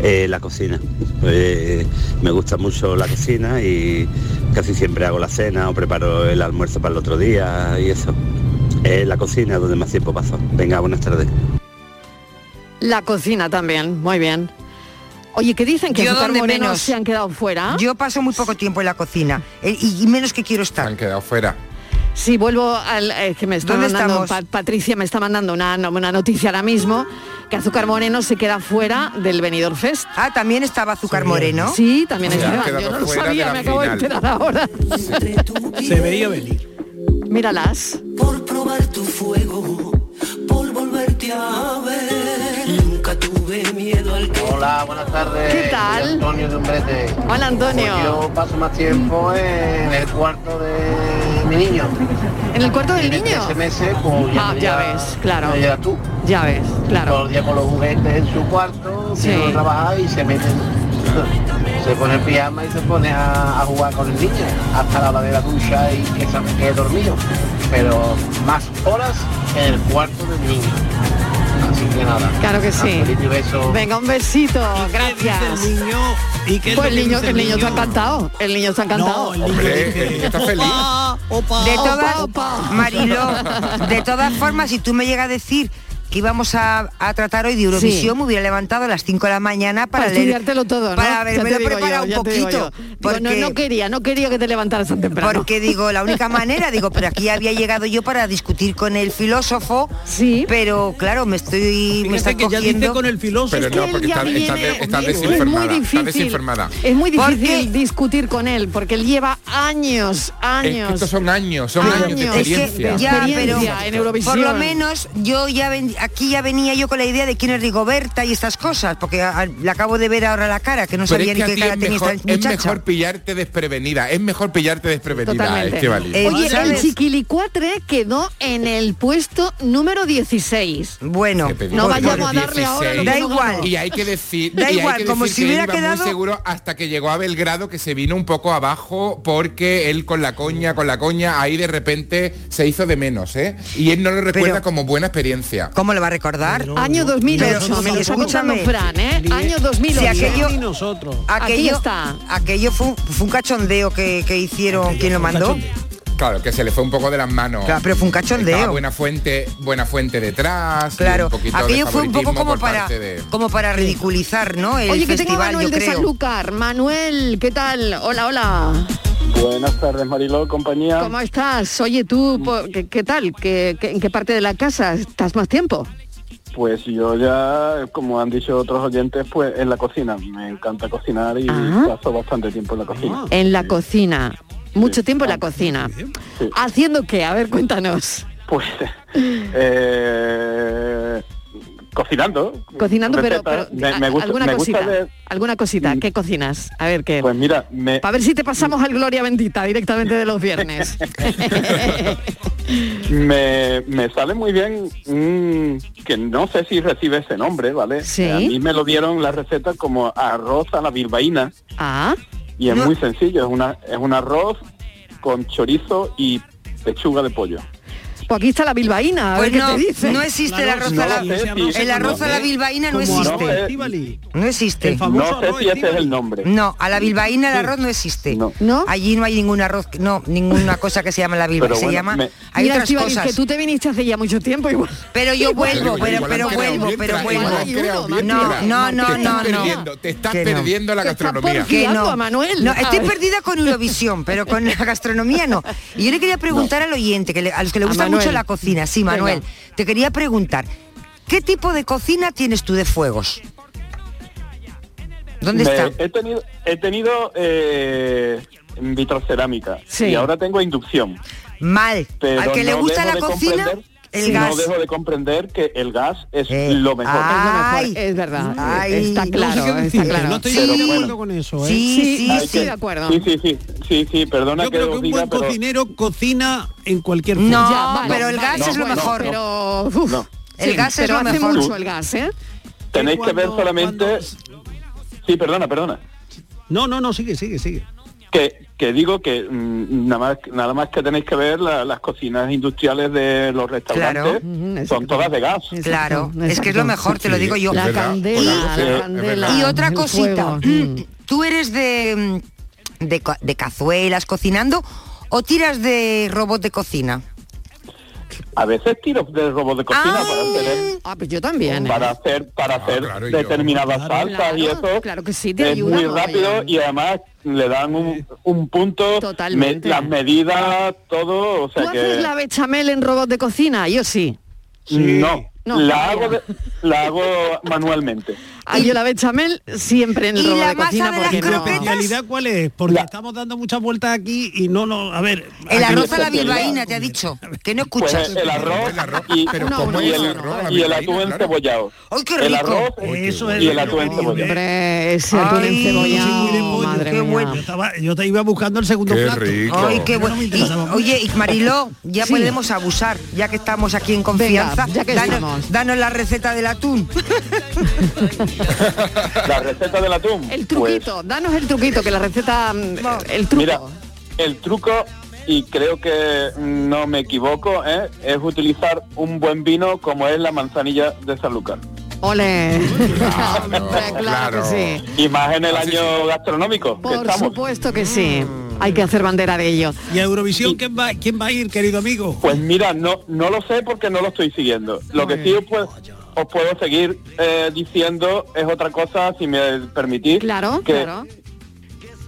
eh, la cocina. Eh, me gusta mucho la cocina y casi siempre hago la cena o preparo el almuerzo para el otro día y eso. Es la cocina donde más tiempo paso. Venga, buenas tardes. La cocina también, muy bien. Oye, ¿qué dicen que Yo azúcar donde menos. se han quedado fuera? Yo paso muy poco tiempo en la cocina eh, y, y menos que quiero estar. Han quedado fuera. Sí, vuelvo al eh, que me está ¿Dónde mandando? Pa- Patricia me está mandando una, una noticia ahora mismo que Azúcar Moreno se queda fuera del Benidorm Fest. Ah, también estaba Azúcar Moreno. Sí, también Se ha estaba. Yo no lo sabía, me acabo de final. enterar ahora. Se veía venir. Míralas. Por probar tu fuego, por volverte a ver. Hola, buenas tardes. ¿Qué tal? Soy Antonio de Umbrete. Hola, Antonio. Pues yo paso más tiempo en el cuarto de mi niño. ¿En el cuarto del Tiene niño? 13 meses, pues ya, Ah, ya ves, claro. dirás tú. Ya ves, Todo claro. el día con los juguetes en su cuarto, Sí. quiero trabajar y se mete. Se pone el pijama y se pone a, a jugar con el niño hasta la hora de la ducha y que se quede dormido. Pero más horas en el cuarto del niño. Así que nada. Claro que sí. Beso. Venga, un besito, gracias. El niño, ¿y qué Pues el niño, dice el niño está encantado. El niño está encantado. No, el niño Hombre, dice, el niño está feliz. "Opa, opa". De todas, Opa, opa. Mariló, de todas formas, si tú me llegas a decir que íbamos a, a tratar hoy de Eurovisión, Sí. me hubiera levantado a las 5 de la mañana para, Para leer- estudiártelo todo, ¿no? Para haberme preparado yo, un poquito. Digo, Porque, no, no quería, no quería que te levantaras tan temprano. porque digo, la única manera, digo, pero aquí había llegado yo para discutir con el filósofo, Sí. pero claro, me estoy, me está ya cogiendo. con el filósofo. Pero no, él porque ya está, está, viene- de- está es muy Está difícil, desinformada. es muy ¿Por difícil discutir con él, porque él lleva años, Es que años. estos son años, son años, de Años. Es que experiencia. ya, pero Experiencia en Eurovisión. por lo menos yo ya ven- aquí ya venía yo con la idea de quién es Rigoberta y estas cosas, porque a- a- le acabo de ver ahora la cara, que no Pero sabía es ni que a qué cara es tenía mejor, esta es muchacha. mejor pillarte desprevenida, es mejor pillarte desprevenida. Eh, Oye, el chiquilicuatre quedó en el puesto número 16. Bueno, No vayamos a darle ahora Da igual. Y hay que decir, Da y hay igual, que como decir si que hubiera quedado- muy seguro hasta que llegó a Belgrado que se vino un poco abajo porque él con la coña, con la coña, ahí de repente se hizo de menos, ¿eh? Y él no lo recuerda Pero- como buena experiencia. ¿Cómo le va a recordar? Año 2008, Pero, me lo está contando escúchame. Fran, ¿eh? Año 2008. Si aquello- Y nosotros. Aquí Aquello, está. aquello fue, un- fue un cachondeo que, que hicieron, ¿quién lo mandó? Claro, que se le fue un poco de las manos. Claro, pero fue un cachondeo. Estaba buena fuente, buena fuente detrás. Claro, un poquito de aquello fue un poco como para, de- como para ridiculizar, ¿no? El Oye, que tengo a festival, Manuel yo de creo. Sanlúcar. Manuel, ¿qué tal? Hola, hola. Buenas tardes, Mariló, compañía. ¿Cómo estás? Oye, tú, ¿qué, qué tal? ¿Qué, qué- en qué parte de la casa estás más tiempo? Pues yo ya, como han dicho otros oyentes, pues en la cocina. Me encanta cocinar y Ah. paso bastante tiempo en la cocina. En la cocina. Mucho tiempo en la cocina. Sí. ¿Haciendo qué? A ver, cuéntanos. Pues eh, cocinando. Cocinando, pero, me, me gusta, alguna me gusta cosita. ¿Alguna cosita? ¿Qué cocinas? A ver qué. Pues mira, me, Para ver si te pasamos al Gloria Bendita directamente de los viernes. me, me sale muy bien mm, que no sé si recibe ese nombre, ¿vale? Sí. A mí me lo dieron la receta como arroz a la bilbaína ah, y es No. muy sencillo, es una es un arroz con chorizo y pechuga de pollo. Pues aquí está la bilbaína, a Pues ver no, qué te dice. no existe el arroz a la, el arroz a la bilbaína no existe. No existe. El famoso No sé arroz si ese es el nombre. No, a la bilbaína el arroz no existe. No. Allí no hay ningún arroz, no, ninguna cosa que se llama la bilbaína. Se llama, hay otras cosas. que tú te viniste hace ya mucho tiempo igual. Pero yo vuelvo, pero, pero vuelvo, pero vuelvo. No, no, no, no, no. Te estás perdiendo la gastronomía. Que no. Manuel. No, estoy perdida con Eurovisión, pero con la gastronomía no. Y yo le quería preguntar al oyente, que le- a los que le gusta Manuel. Mucho la cocina, sí, Manuel, Venga. te quería preguntar, ¿qué tipo de cocina tienes tú de fuegos? ¿Dónde Me- está? He tenido, he tenido eh, vitrocerámica Sí. y ahora tengo inducción. Mal. Pero Al que le gusta la cocina, comprender- el no gas. dejo de comprender que el gas es Eh, lo mejor. Es lo mejor, Ay. es verdad. Ay. está No claro, No sé está claro. No estoy Sí. de acuerdo Bueno. con eso, ¿eh? Sí, Sí, sí, que- de acuerdo. Sí, sí, sí, sí, sí, perdona Yo que creo que un diga, buen pero cocinero cocina en cualquier No. Ya, pero el gas es lo bueno, mejor. Pero, uf, No. El sí, gas es pero lo hace mejor. mucho el gas, ¿eh? tenéis que ver solamente... Sí, perdona, perdona. No, no, no, sigue, sigue, sigue. Que, que digo que mm, nada más nada más que tenéis que ver la- las cocinas industriales de los restaurantes son todas de gas. Claro, Exacto, es que es lo mejor, te lo digo yo. La candela, la candela. Y otra cosita. ¿tú eres de, de, de cazuelas cocinando o tiras de robot de cocina? A veces tiro del robot de cocina para hacer Ah, pues yo también. ¿eh? para hacer para hacer claro, y yo. determinadas salsas y eso Claro que sí, te es ayuda muy rápido y además le dan un, un punto Totalmente. me- las medidas todo o ¿Tú haces la bechamel en robot de cocina? Yo sí. no, No, la hago de- la hago manualmente Ah, yo la bechamel siempre en el ¿Y robot la de masa cocina de las porque ¿Y la no... especialidad cuál es? Porque estamos dando muchas vueltas aquí y no, no, a ver. El arroz a la bilbaína, te ha dicho. Que no pues escuchas. el arroz y, Pero No, ¿cómo no, y el, el arroz? la y el atún claro? encebollado ¡Ay, qué el rico! arroz Eso es y el lo atún encebollado Hombre, ese atún Ay, encebollado, madre mía. Yo, te iba buscando el segundo Qué plato. Ay, qué No, bueno. Y, oye, y Mariló, ya podemos abusar, ya que estamos aquí en confianza. ya que danos, estamos. danos la receta del atún. la receta del atún El pues, truquito, danos el truquito, que la receta, mm, el truco. Mira, el truco, y creo que no me equivoco, ¿eh? es utilizar un buen vino como es la manzanilla de Sanlúcar. Ole. Claro, claro, claro. que sí. Y más en el año gastronómico que Por estamos. supuesto que sí. Hay que hacer bandera de ello. ¿Y a Eurovisión ¿quién va, quién va a ir, querido amigo? Pues mira, no, no lo sé porque no lo estoy siguiendo. Lo que sí puedo, os puedo seguir eh, diciendo es otra cosa, si me permitís. Claro, que, claro.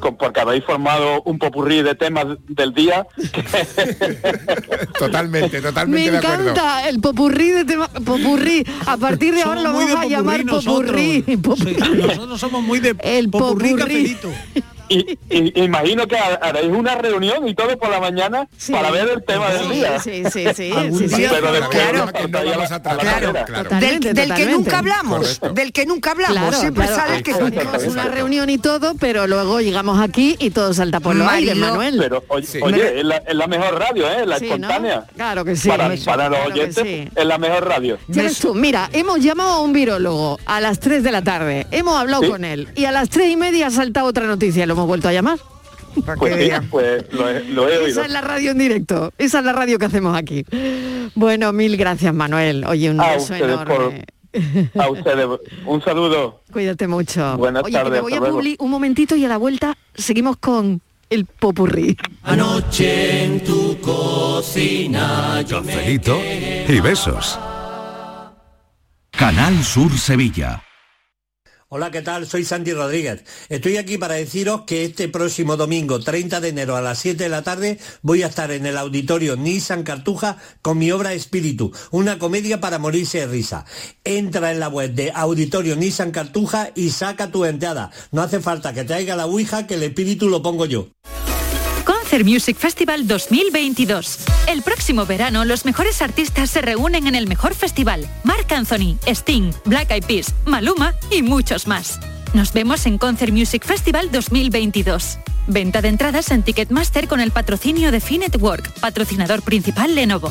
con- porque habéis formado un popurrí de temas del día. Totalmente, Me totalmente de acuerdo. encanta el popurrí de tema, popurrí. A partir de ahora lo vamos a llamar popurrí. nosotros. popurrí. Sí, nosotros somos muy de El popurrí popurrí. Y, y- imagino que ha- haréis una reunión y todo por la mañana Sí. para ver el tema del día. Sí, sí, sí, Pero después Claro. nos que no vamos a Claro. claro. Del, del que nunca hablamos, Correcto. del que nunca hablamos, Claro, siempre claro. sale que Hacemos una reunión y todo, pero luego llegamos aquí y todo salta por los aires, Manuel. Pero oye, Sí. oye, es, la, es la mejor radio, ¿eh? La Sí, ¿no? espontánea. Claro que sí. Para, Eso, para los oyentes sí. es la mejor radio. Tú, mira, hemos llamado a un virólogo a las 3 de la tarde, hemos hablado Sí. con él y a las 3 y media ha saltado otra noticia, lo hemos vuelto a llamar. Pues sí, vean. pues lo he, lo he oído. Esa es la radio en directo, esa es la radio que hacemos aquí. Bueno, mil gracias Manuel, oye, un beso por- enorme. A ustedes, un saludo. Cuídate mucho. Buenas oye, que tardes, me voy a publi un momentito y a la vuelta seguimos con el popurrí. Anoche en tu cocina yo Cafelito y besos. Canal Sur Sevilla. Hola, ¿qué tal? Soy Santi Rodríguez. Estoy aquí para deciros que este próximo domingo, 30 de enero a las 7 de la tarde, voy a estar en el auditorio Nissan Cartuja con mi obra Espíritu, una comedia para morirse de risa. Entra en la web de Auditorio Nissan Cartuja y saca tu entrada. No hace falta que traiga la Ouija, que el espíritu lo pongo yo. Concert Music Festival 2022. El próximo verano los mejores artistas se reúnen en el mejor festival. Marc Anthony, Sting, Black Eyed Peas, Maluma y muchos más. Nos vemos en Concert Music Festival 2022. Venta de entradas en Ticketmaster con el patrocinio de Finetwork, patrocinador principal Lenovo.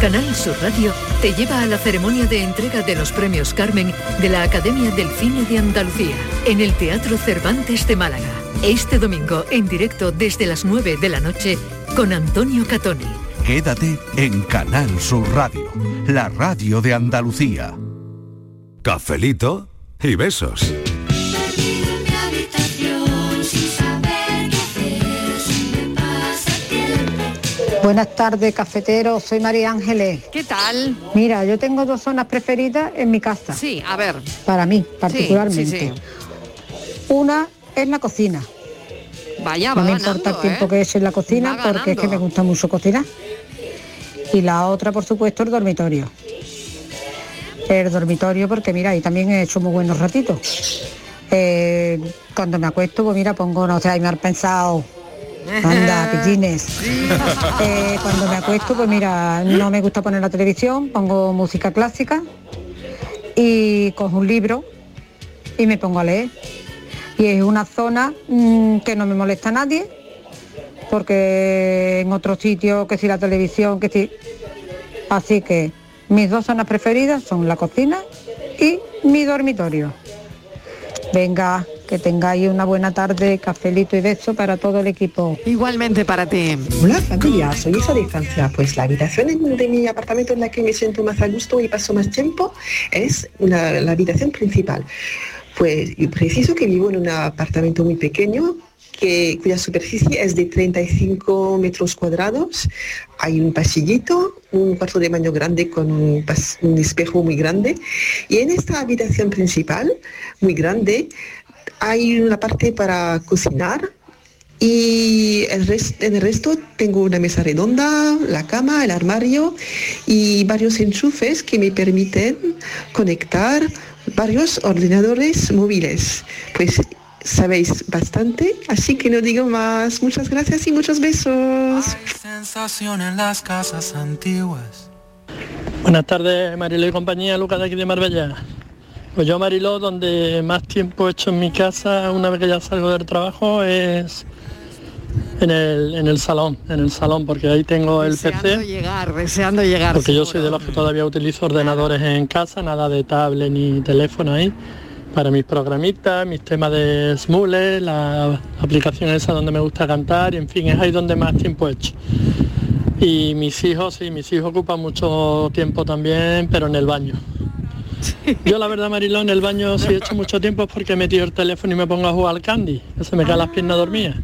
Canal Sur Radio te lleva a la ceremonia de entrega de los premios Carmen de la Academia del Cine de Andalucía en el Teatro Cervantes de Málaga. Este domingo en directo desde las 9 de la noche con Antonio Catoni. Quédate en Canal Sur Radio, la radio de Andalucía. Cafelito y besos. Buenas tardes, cafetero. Soy María Ángeles. ¿Qué tal? Mira, yo tengo dos zonas preferidas en mi casa. Sí, a ver. Para mí, particularmente. sí, sí. Una es la cocina. Vaya, no va me ganando, importa el tiempo ¿eh? que es en la cocina Va porque es que me gusta mucho cocinar. Y la otra, por supuesto, el dormitorio. El dormitorio porque mira, ahí también he hecho muy buenos ratitos. Eh, cuando me acuesto, pues mira, pongo, no sé, ahí me han pensado. Anda, pillines. Eh, cuando me acuesto, pues mira, no me gusta poner la televisión, pongo música clásica y cojo un libro y me pongo a leer. Y es una zona mm, que no me molesta a nadie, porque en otros sitios, que si la televisión, que si... Así que mis dos zonas preferidas son la cocina y mi dormitorio. Venga, que tengáis una buena tarde, cafelito y beso para todo el equipo. Igualmente para ti. Hola familia, soy hija de Francia. Pues la habitación en- de mi apartamento en la que me siento más a gusto y paso más tiempo es una- la habitación principal. Pues y preciso que vivo en un apartamento muy pequeño que, cuya superficie es de 35 metros cuadrados. Hay un pasillito, un cuarto de baño grande con un, pas- un espejo muy grande. Y en esta habitación principal, muy grande, hay una parte para cocinar y el res- en el resto tengo una mesa redonda, la cama, el armario y varios enchufes que me permiten conectar varios ordenadores móviles. Pues sabéis bastante, así que no digo más. Muchas gracias y muchos besos. Sensación en las casas antiguas. Buenas tardes, Mariló y compañía, Lucas de aquí de Marbella. Pues yo, Mariló, donde más tiempo he hecho en mi casa una vez que ya salgo del trabajo es en el, en el salón, en el salón, porque ahí tengo el Deseando PC. llegar, deseando llegar. Porque yo soy de los que todavía utilizo ordenadores en casa, nada de tablet ni teléfono ahí, para mis programitas, mis temas de Smule, la aplicación esa donde me gusta cantar, y en fin, es ahí donde más tiempo he hecho. Y mis hijos, sí, mis hijos ocupan mucho tiempo también, pero en el baño. Yo la verdad, Mariló, en el baño si he hecho mucho tiempo es porque he metido el teléfono y me pongo a jugar al candy, que se me caen las piernas dormidas.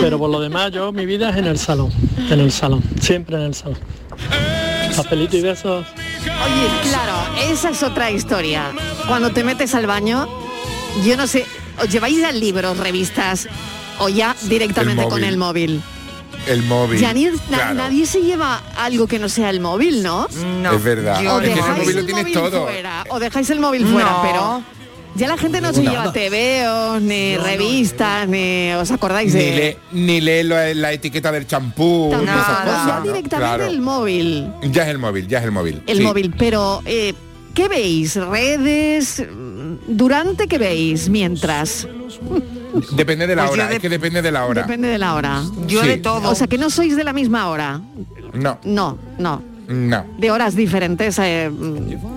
Pero por lo demás, yo mi vida es en el salón, en el salón, siempre en el salón. Papelito y besos. Oye, claro, esa es otra historia. Cuando te metes al baño, yo no sé, ¿os lleváis ya libros, revistas o ya directamente El con el móvil? El móvil. Ya ni- na- claro. nadie se lleva algo que no sea el móvil, ¿no? Es verdad. O es que ese dejáis móvil el móvil todo. fuera, o dejáis el móvil fuera, No. pero ya la gente no se No. lleva TVOs, ni revistas, ni os acordáis Ni de lee, ni lee la, la etiqueta del champú. ni esas cosas, ya ¿no? directamente Claro. el móvil. Ya es el móvil, ya es el móvil. El sí. móvil, pero eh, ¿qué veis? ¿Redes? ¿Durante qué veis? Mientras. Depende de la Pues hora, de- es que depende de la hora. Depende de la hora. Yo Sí. de todo. O sea, que no sois de la misma hora. No, No, no. no. De horas diferentes. eh, mm,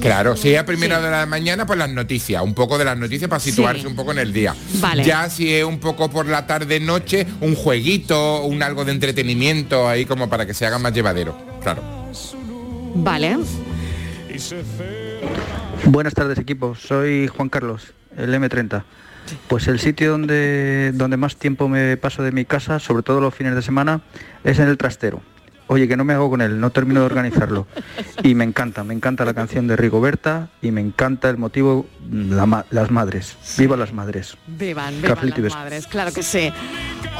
Claro, si es a primera hora de la mañana, pues las noticias, un poco de las noticias para situarse Sí. un poco en el día. Vale. Ya si es un poco por la tarde noche, un jueguito, un algo de entretenimiento ahí como para que se haga más llevadero. Claro. vale. Buenas tardes equipo, soy Juan Carlos, el M30. Pues el sitio donde, donde más tiempo me paso de mi casa, sobre todo los fines de semana, es en el trastero. Oye, que no me hago con él, no termino de organizarlo. Y me encanta, me encanta la canción de Rigoberta y me encanta el motivo, la ma- las madres. Viva las madres. Vivan, vivan las madres, claro que sí.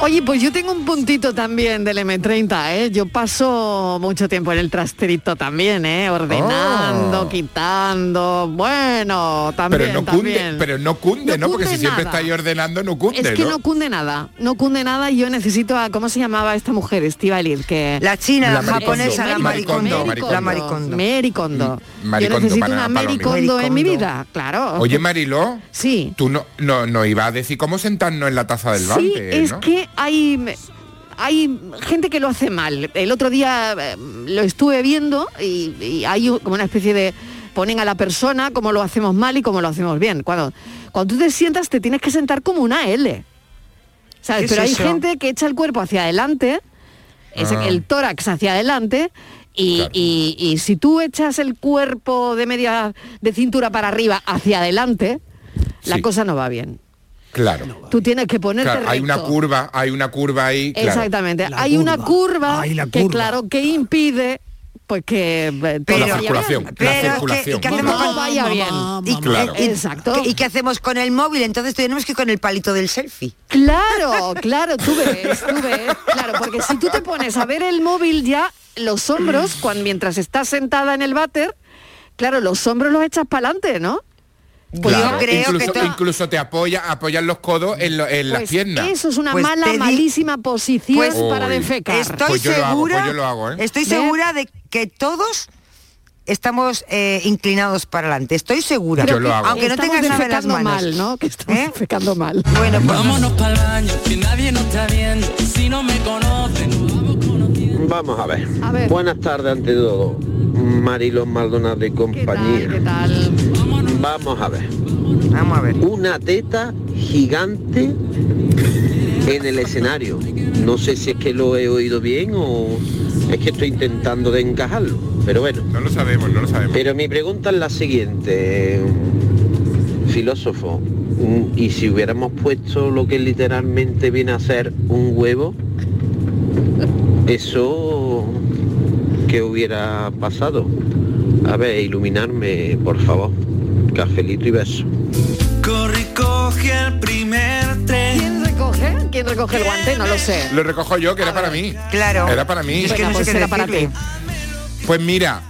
Oye, pues yo tengo un puntito también del M30, ¿eh? Yo paso mucho tiempo en el trasterito también, ¿eh? Ordenando, Oh. quitando, bueno, también, pero no cunde, también. pero no cunde, ¿no? Porque cunde si siempre está ahí ordenando, no cunde, Es que ¿no? no cunde nada, no cunde nada y yo necesito a, ¿cómo se llamaba esta mujer, Estivali? Que... La china, la La japonesa, la maricondo, la maricondo. Maricondo. Yo Maricondo, necesito una. Maricondo en mi vida, claro. Oye, Mariló, sí. tú no, no, no ibas a decir cómo sentarnos en la taza del Sí, bante, es ¿no? que hay hay gente que lo hace mal. El otro día eh, lo estuve viendo y, y hay como una especie de ponen a la persona como lo hacemos mal y como lo hacemos bien. Cuando cuando tú te sientas te tienes que sentar como una L. ¿Sabes? ¿Qué es Pero hay eso? gente que echa el cuerpo hacia adelante, es Ah. el tórax hacia adelante. Y, y- y si tú echas el cuerpo de media de cintura para arriba hacia adelante, la cosa no va bien. Claro. Tú tienes que ponerte Claro, hay una curva, hay una curva ahí. claro. Exactamente. Hay una curva que claro que impide pues que eh, todo la circulación, la Pero, circulación. ¿qué- qué hacemos Todo con- vaya bien. Y, Claro. y- Exacto. ¿Y qué hacemos con el móvil? Entonces tenemos que ir con el palito del selfie. Claro, claro, tú ves, tú ves. Claro, porque si tú te pones a ver el móvil ya, los hombros, cuando, mientras estás sentada en el váter, claro, los hombros los echas para adelante, ¿no? Pues Claro, yo creo incluso, que incluso te apoya, apoyan los codos en, lo- en las Pues piernas. eso es una Pues mala, malísima posición Pues- para defecar. Estoy Pues yo lo hago, segura, pues yo lo hago, ¿eh? estoy segura de que todos estamos eh, inclinados para adelante. Estoy segura. Yo lo hago. Aunque no Estamos tengas nada en las defecando manos. mal, ¿no? Que estamos defecando mal. Bueno, pues Vámonos para el baño, que nadie nos está viendo. Si no Vamos a ver. Buenas tardes ante todo. Marilo Maldonado de compañía. ¿Qué tal? Vamos a ver. Vamos a ver. Una teta gigante en el escenario. No sé si es que lo he oído bien o es que estoy intentando de encajarlo. Pero bueno. No lo sabemos, no lo sabemos. Pero mi pregunta es la siguiente, filósofo. ¿Y si hubiéramos puesto lo que literalmente viene a ser un huevo? ¿Eso qué hubiera pasado? A ver, iluminarme, por favor. Cafelito y beso. Corre, coge el primer tren. ¿Quién recoge? ¿Quién recoge el guante? No lo sé. Lo recojo yo, que era para mí. Claro. Era para mí. Es que no sé pues qué para decirle. Pues mira,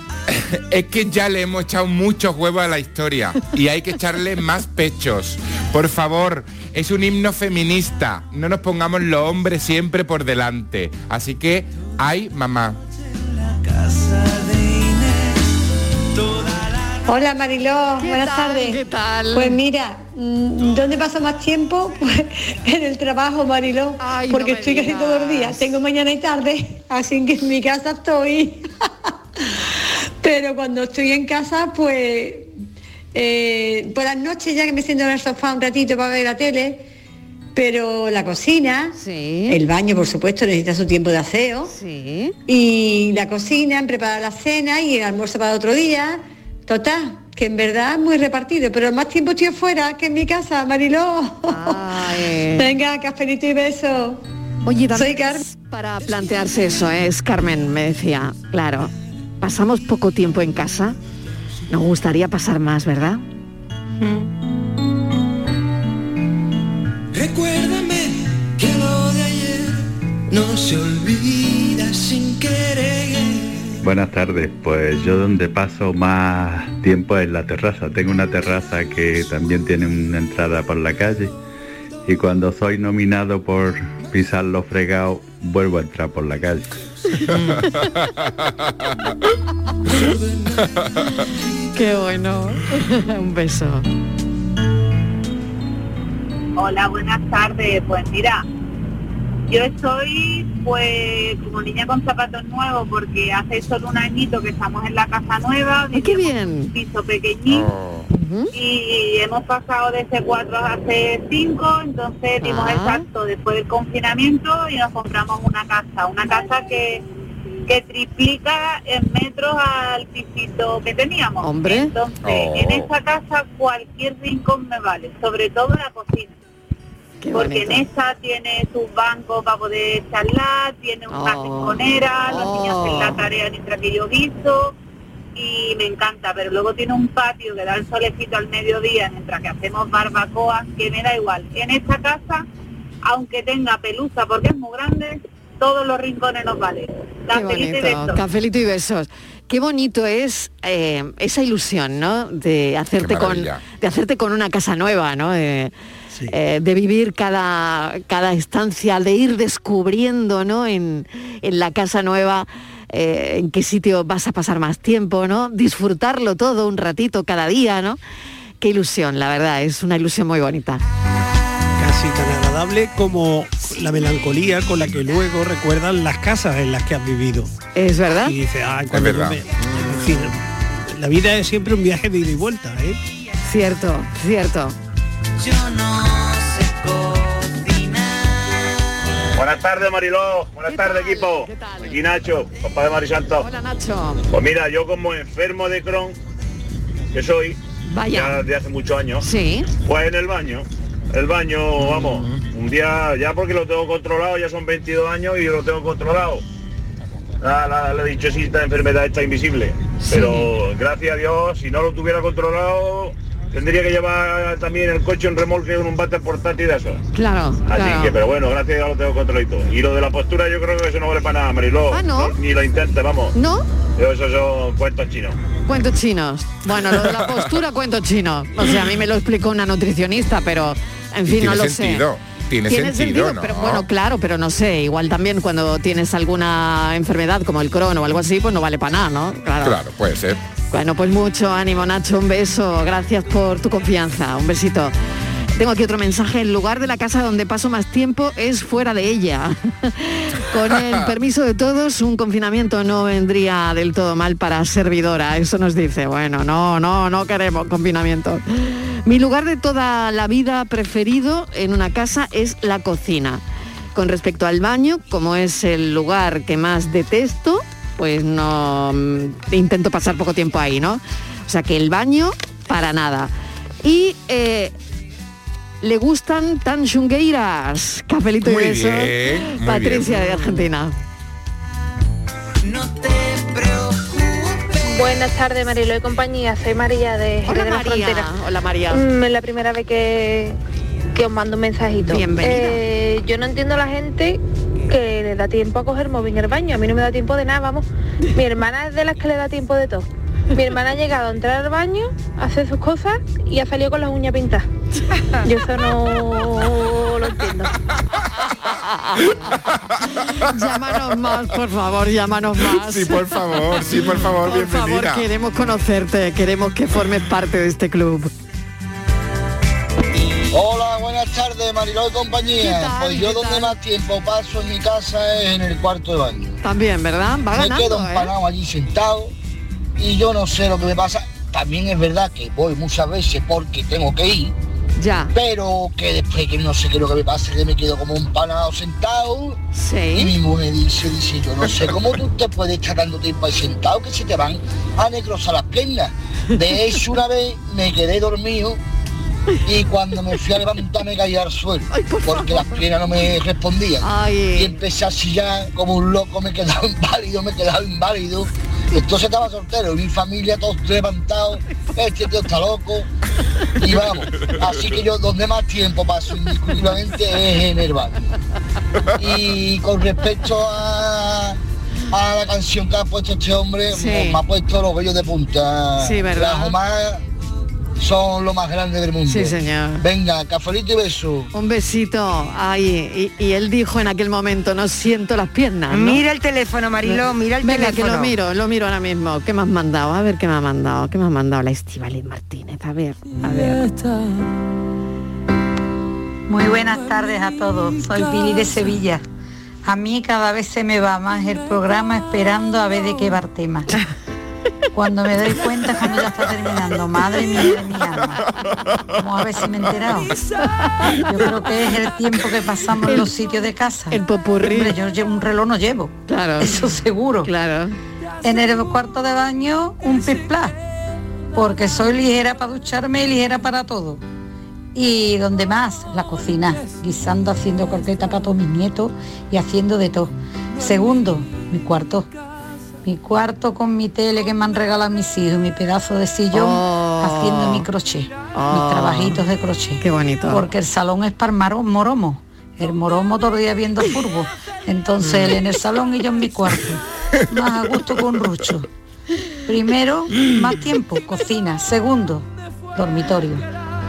es que ya le hemos echado muchos huevos a la historia y hay que echarle más pechos. Por favor, es un himno feminista. No nos pongamos los hombres siempre por delante. Así que, ay, mamá. Hola Mariló, ¿Qué buenas tal? tardes. ¿Qué tal? Pues mira, mm, ¿dónde paso más tiempo? Pues en el trabajo, Mariló, Ay, porque estoy casi todos los días. Tengo mañana y tarde, así que en mi casa estoy. Pero cuando estoy en casa, pues eh, por las noches ya que me siento en el sofá un ratito para ver la tele, pero la cocina, el baño por supuesto necesita su tiempo de aseo, y la cocina, en preparar la cena y el almuerzo para otro día, total, que en verdad muy repartido, pero más tiempo estoy afuera que en mi casa, Mariló. Venga, cafelito y beso. Oye, Soy Carmen. para plantearse eso, ¿eh? es Carmen, me decía, claro, pasamos poco tiempo en casa, nos gustaría pasar más, ¿verdad? Recuérdame que lo de ayer no se olvida sin querer. Buenas tardes, pues yo donde paso más tiempo es la terraza. Tengo una terraza que también tiene una entrada por la calle y cuando soy nominado por pisar los fregados vuelvo a entrar por la calle. Qué bueno. Un beso. Hola, buenas tardes. Pues mira, yo estoy pues como niña con zapatos nuevos porque hace solo un añito que estamos en la casa nueva, qué bien. en un piso pequeñito y hemos pasado de C4 a C5, entonces dimos Ah. exacto después del confinamiento y nos compramos una casa, una casa que que triplica en metros al pisito que teníamos. Hombre. Entonces, Oh. en esa casa cualquier rincón me vale, sobre todo la cocina. Porque en esa tiene sus bancos para poder charlar, tiene una Oh. rinconera, los niños hacen la tarea mientras que yo guiso y me encanta, pero luego tiene un patio que da el solecito al mediodía mientras que hacemos barbacoa, que me da igual. En esta casa, aunque tenga pelusa porque es muy grande, todos los rincones nos valen. Cafelito y besos. cafelito y besos. Qué bonito es eh, esa ilusión, ¿no? De hacerte con de hacerte con una casa nueva, ¿no? De, eh, de vivir cada, cada estancia, de ir descubriendo, ¿no? En, en la casa nueva eh, en qué sitio vas a pasar más tiempo, ¿no? Disfrutarlo todo un ratito cada día, ¿no? Qué ilusión, la verdad, es una ilusión muy bonita. Casi tan agradable como la melancolía con la que luego recuerdan las casas en las que has vivido. Es verdad. Y dice, ah, cuando yo verdad. me- en fin, la vida es siempre un viaje de ida y vuelta, ¿eh? Cierto, cierto. Yo no sé Buenas tardes, Mariló. Buenas tardes, equipo. Aquí Nacho, papá de Marisanto. Hola, Nacho. Pues mira, yo como enfermo de Crohn, que soy, Vaya. ya desde hace muchos años, Sí. pues en el baño. El baño, vamos, un día, ya porque lo tengo controlado, ya son 22 años y yo lo tengo controlado. La, la, la dichosita enfermedad está invisible. Pero gracias a Dios, si no lo tuviera controlado, tendría que llevar también el coche en remolque con un váter portátil de eso. Claro, Así claro. que, pero bueno, gracias a Dios lo tengo controlado. Y lo de la postura yo creo que eso no vale para nada, Mariló. Ah, ¿no? Ni lo intente, vamos. ¿No? Yo, Esos son cuentos chinos. Cuentos chinos. Bueno, lo de la postura, cuentos chinos. O sea, a mí me lo explicó una nutricionista, pero en fin, no Tiene lo sentido, sé. tiene sentido, ¿no? pero bueno, claro, pero no sé, igual también cuando tienes alguna enfermedad como el crono o algo así, pues no vale para nada, ¿no? Claro. Claro, puede ser. Bueno, pues mucho ánimo, Nacho, un beso. Gracias por tu confianza. Un besito. Tengo aquí otro mensaje. El lugar de la casa donde paso más tiempo es fuera de ella. Con el permiso de todos, un confinamiento no vendría del todo mal para servidora. Eso nos dice, bueno, no, no, no queremos confinamiento. Mi lugar de toda la vida preferido en una casa es la cocina. Con respecto al baño, como es el lugar que más detesto, pues no mm, intento pasar poco tiempo ahí, ¿no? O sea que el baño, para nada. Y eh, le gustan tan chungueiras. Cafelito y Muy beso. bien, muy Patricia bien. de Argentina. Buenas tardes, Marilo y compañía. Soy María de Hola, de la María. Frontera. Hola, María. Mm, es la primera vez que, que os mando un mensajito. Bienvenida. Eh, yo no entiendo a la gente que le da tiempo a coger móvil en el baño. A mí no me da tiempo de nada, vamos. Mi hermana es de las que le da tiempo de todo. Mi hermana ha llegado a entrar al baño, a hacer sus cosas y ha salido con las uñas pintadas. Yo eso no lo entiendo. Llámanos más, por favor, llámanos más. Sí, por favor, sí, por favor, Por favor, bienvenida. queremos conocerte, queremos que formes parte de este club. Hola, buenas tardes, Mariló y ¿Qué compañía. tal, pues yo donde tal? más tiempo paso en mi casa es en el cuarto de baño. También, ¿verdad? Va me quedo ¿eh? empanado allí sentado y yo no sé lo que me pasa. También es verdad que voy muchas veces porque tengo que ir. Ya. Pero que después que no sé qué es lo que me pasa, que me quedo como empanado sentado. Sí. Y mi mujer dice, dice, yo no sé cómo tú te puedes estar tanto tiempo ahí sentado que se te van a necrosar las piernas. De hecho, una vez me quedé dormido y cuando me fui a levantar me caí al suelo porque las piernas no me respondían. Y empecé así ya como un loco, me quedaba inválido, me quedaba inválido. Entonces estaba soltero, mi familia todos levantados, este tío está loco. Y vamos, así que yo donde más tiempo paso indiscutiblemente es en el baño. Y con respecto a, a la canción que ha puesto este hombre, Sí. me ha puesto los vellos de punta. Sí, ¿verdad? Son lo más grande del mundo. Sí, señor. Venga, cafelito y beso. Un besito. Ay, y, y él dijo en aquel momento, no siento las piernas. ¿no? Mira el teléfono, Mariló, mira el Venga, teléfono. que lo miro, lo miro ahora mismo. ¿Qué me has mandado? A ver qué me ha mandado. ¿Qué me ha mandado la Estivaliz Martínez? A ver, a ver. Muy buenas tardes a todos. Soy Pili de Sevilla. A mí cada vez se me va más el programa esperando a ver de qué va el tema. Cuando me doy cuenta cuando ya está terminando. Madre mía de mi alma. Vamos a ver si me he enterado. Yo creo que es el tiempo que pasamos en los sitios de casa. El popurrí. Hombre, yo llevo un reloj no llevo. Claro. Eso seguro. Claro. En el cuarto de baño un pisplá. Porque soy ligera para ducharme y ligera para todo. Y donde más, la cocina, guisando, haciendo croqueta para todos mis nietos y haciendo de todo. Segundo, mi cuarto. Mi cuarto con mi tele que me han regalado mis hijos, mi pedazo de sillón, Oh. haciendo mi crochet, Oh. mis trabajitos de crochet. Qué bonito. Porque el salón es para moromo. El moromo todo el día viendo furbo. Entonces él en el salón y yo en mi cuarto. Más a gusto con rucho. Primero, más tiempo, cocina. Segundo, dormitorio.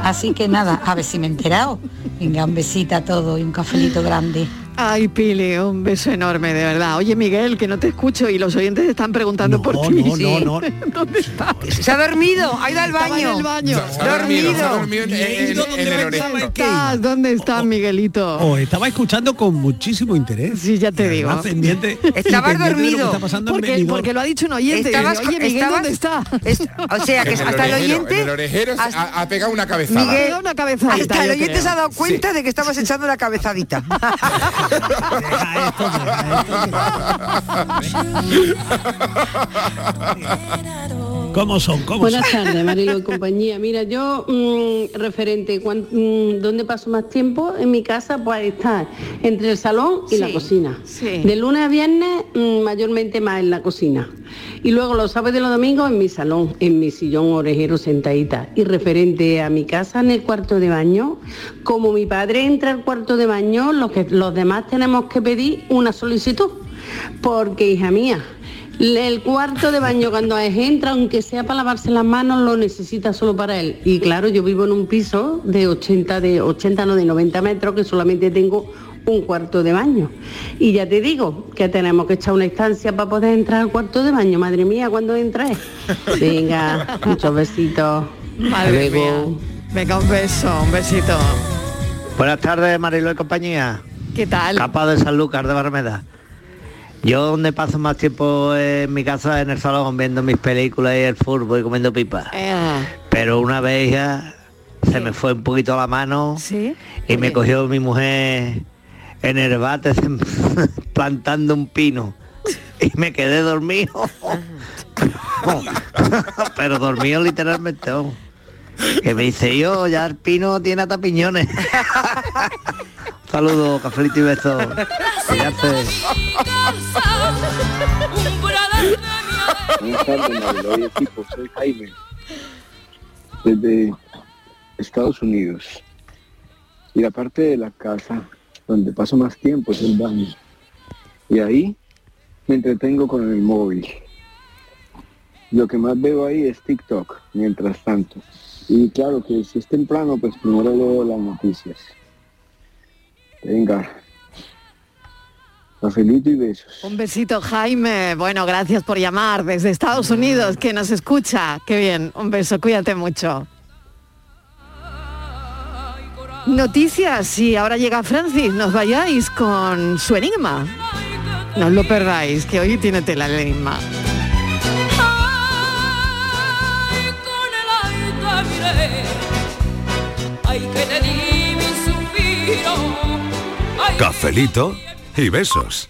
Así que nada, a ver si me he enterado. Venga, un besito a todos y un cafelito grande. Ay, Pili, un beso enorme, de verdad. Oye, Miguel, que no te escucho y los oyentes están preguntando por ti. no, no, no. ¿Dónde está? Se ha dormido, ha ido al Estaba baño. en el baño. Se ha dormido, se ha dormido en, en- en el ¿Dónde estás? ¿Dónde estás, Miguelito? Os estaba escuchando con muchísimo interés. Sí, ya te digo. Pendiente, Estabas dormido. está pasando en Porque, porque lo ha dicho un oyente. Estabas Dice, Oye, con- Miguel, estabas- ¿dónde está? Es- o sea, que hasta el oyente... en el orejero hasta- ha, ha pegado una cabezada. Miguel, una cabezadita, hasta el oyente se ha dado cuenta de que estabas echando una cabezadita. tudo bem. Aí tudo bem. ¿Cómo son? ¿Cómo Buenas son? tardes, Marilo y compañía. Mira, yo mm, referente, cuan- mm, ¿dónde paso más tiempo? En mi casa, pues está entre el salón y la cocina. sí. De lunes a viernes, mm, mayormente más en la cocina. Y luego los sábados y los domingos en mi salón, en mi sillón orejero sentadita. Y referente a mi casa en el cuarto de baño, como mi padre entra al cuarto de baño, los, que, los demás tenemos que pedir una solicitud. Porque, hija mía, el cuarto de baño cuando entra, aunque sea para lavarse las manos, lo necesita solo para él. Y claro, yo vivo en un piso de 80, de 80, no de 90 metros, que solamente tengo un cuarto de baño. Y ya te digo que tenemos que echar una instancia para poder entrar al cuarto de baño. Madre mía, cuando entré. Venga, muchos besitos. Madre mía. Venga, un beso, un besito. Buenas tardes, Marilo y compañía. ¿Qué tal? Capa de San Lucas de Barmeda. Yo donde paso más tiempo en mi casa en el salón viendo mis películas y el fútbol y comiendo pipas. Eh, Pero una vez ya se me fue un poquito la mano y me cogió mi mujer en el bate plantando un pino y me quedé dormido. Pero dormido literalmente. vamos. Que me dice yo, ya el pino tiene hasta piñones. Saludos, cafelito y besos. Cuídate. Buenas tardes, Mariló y equipo. Soy Jaime, desde Estados Unidos. Y la parte de la casa donde paso más tiempo es el baño. Y ahí me entretengo con el móvil. Lo que más veo ahí es TikTok, mientras tanto. Y claro que si es temprano, pues primero leo las noticias. Venga. Y besos. Un besito, Jaime. Bueno, gracias por llamar desde Estados Unidos, que nos escucha. Qué bien. Un beso, cuídate mucho. Noticias, y ahora llega Francis, nos vayáis con su enigma. No lo perdáis, que hoy tiene tela el enigma. Cafelito y besos.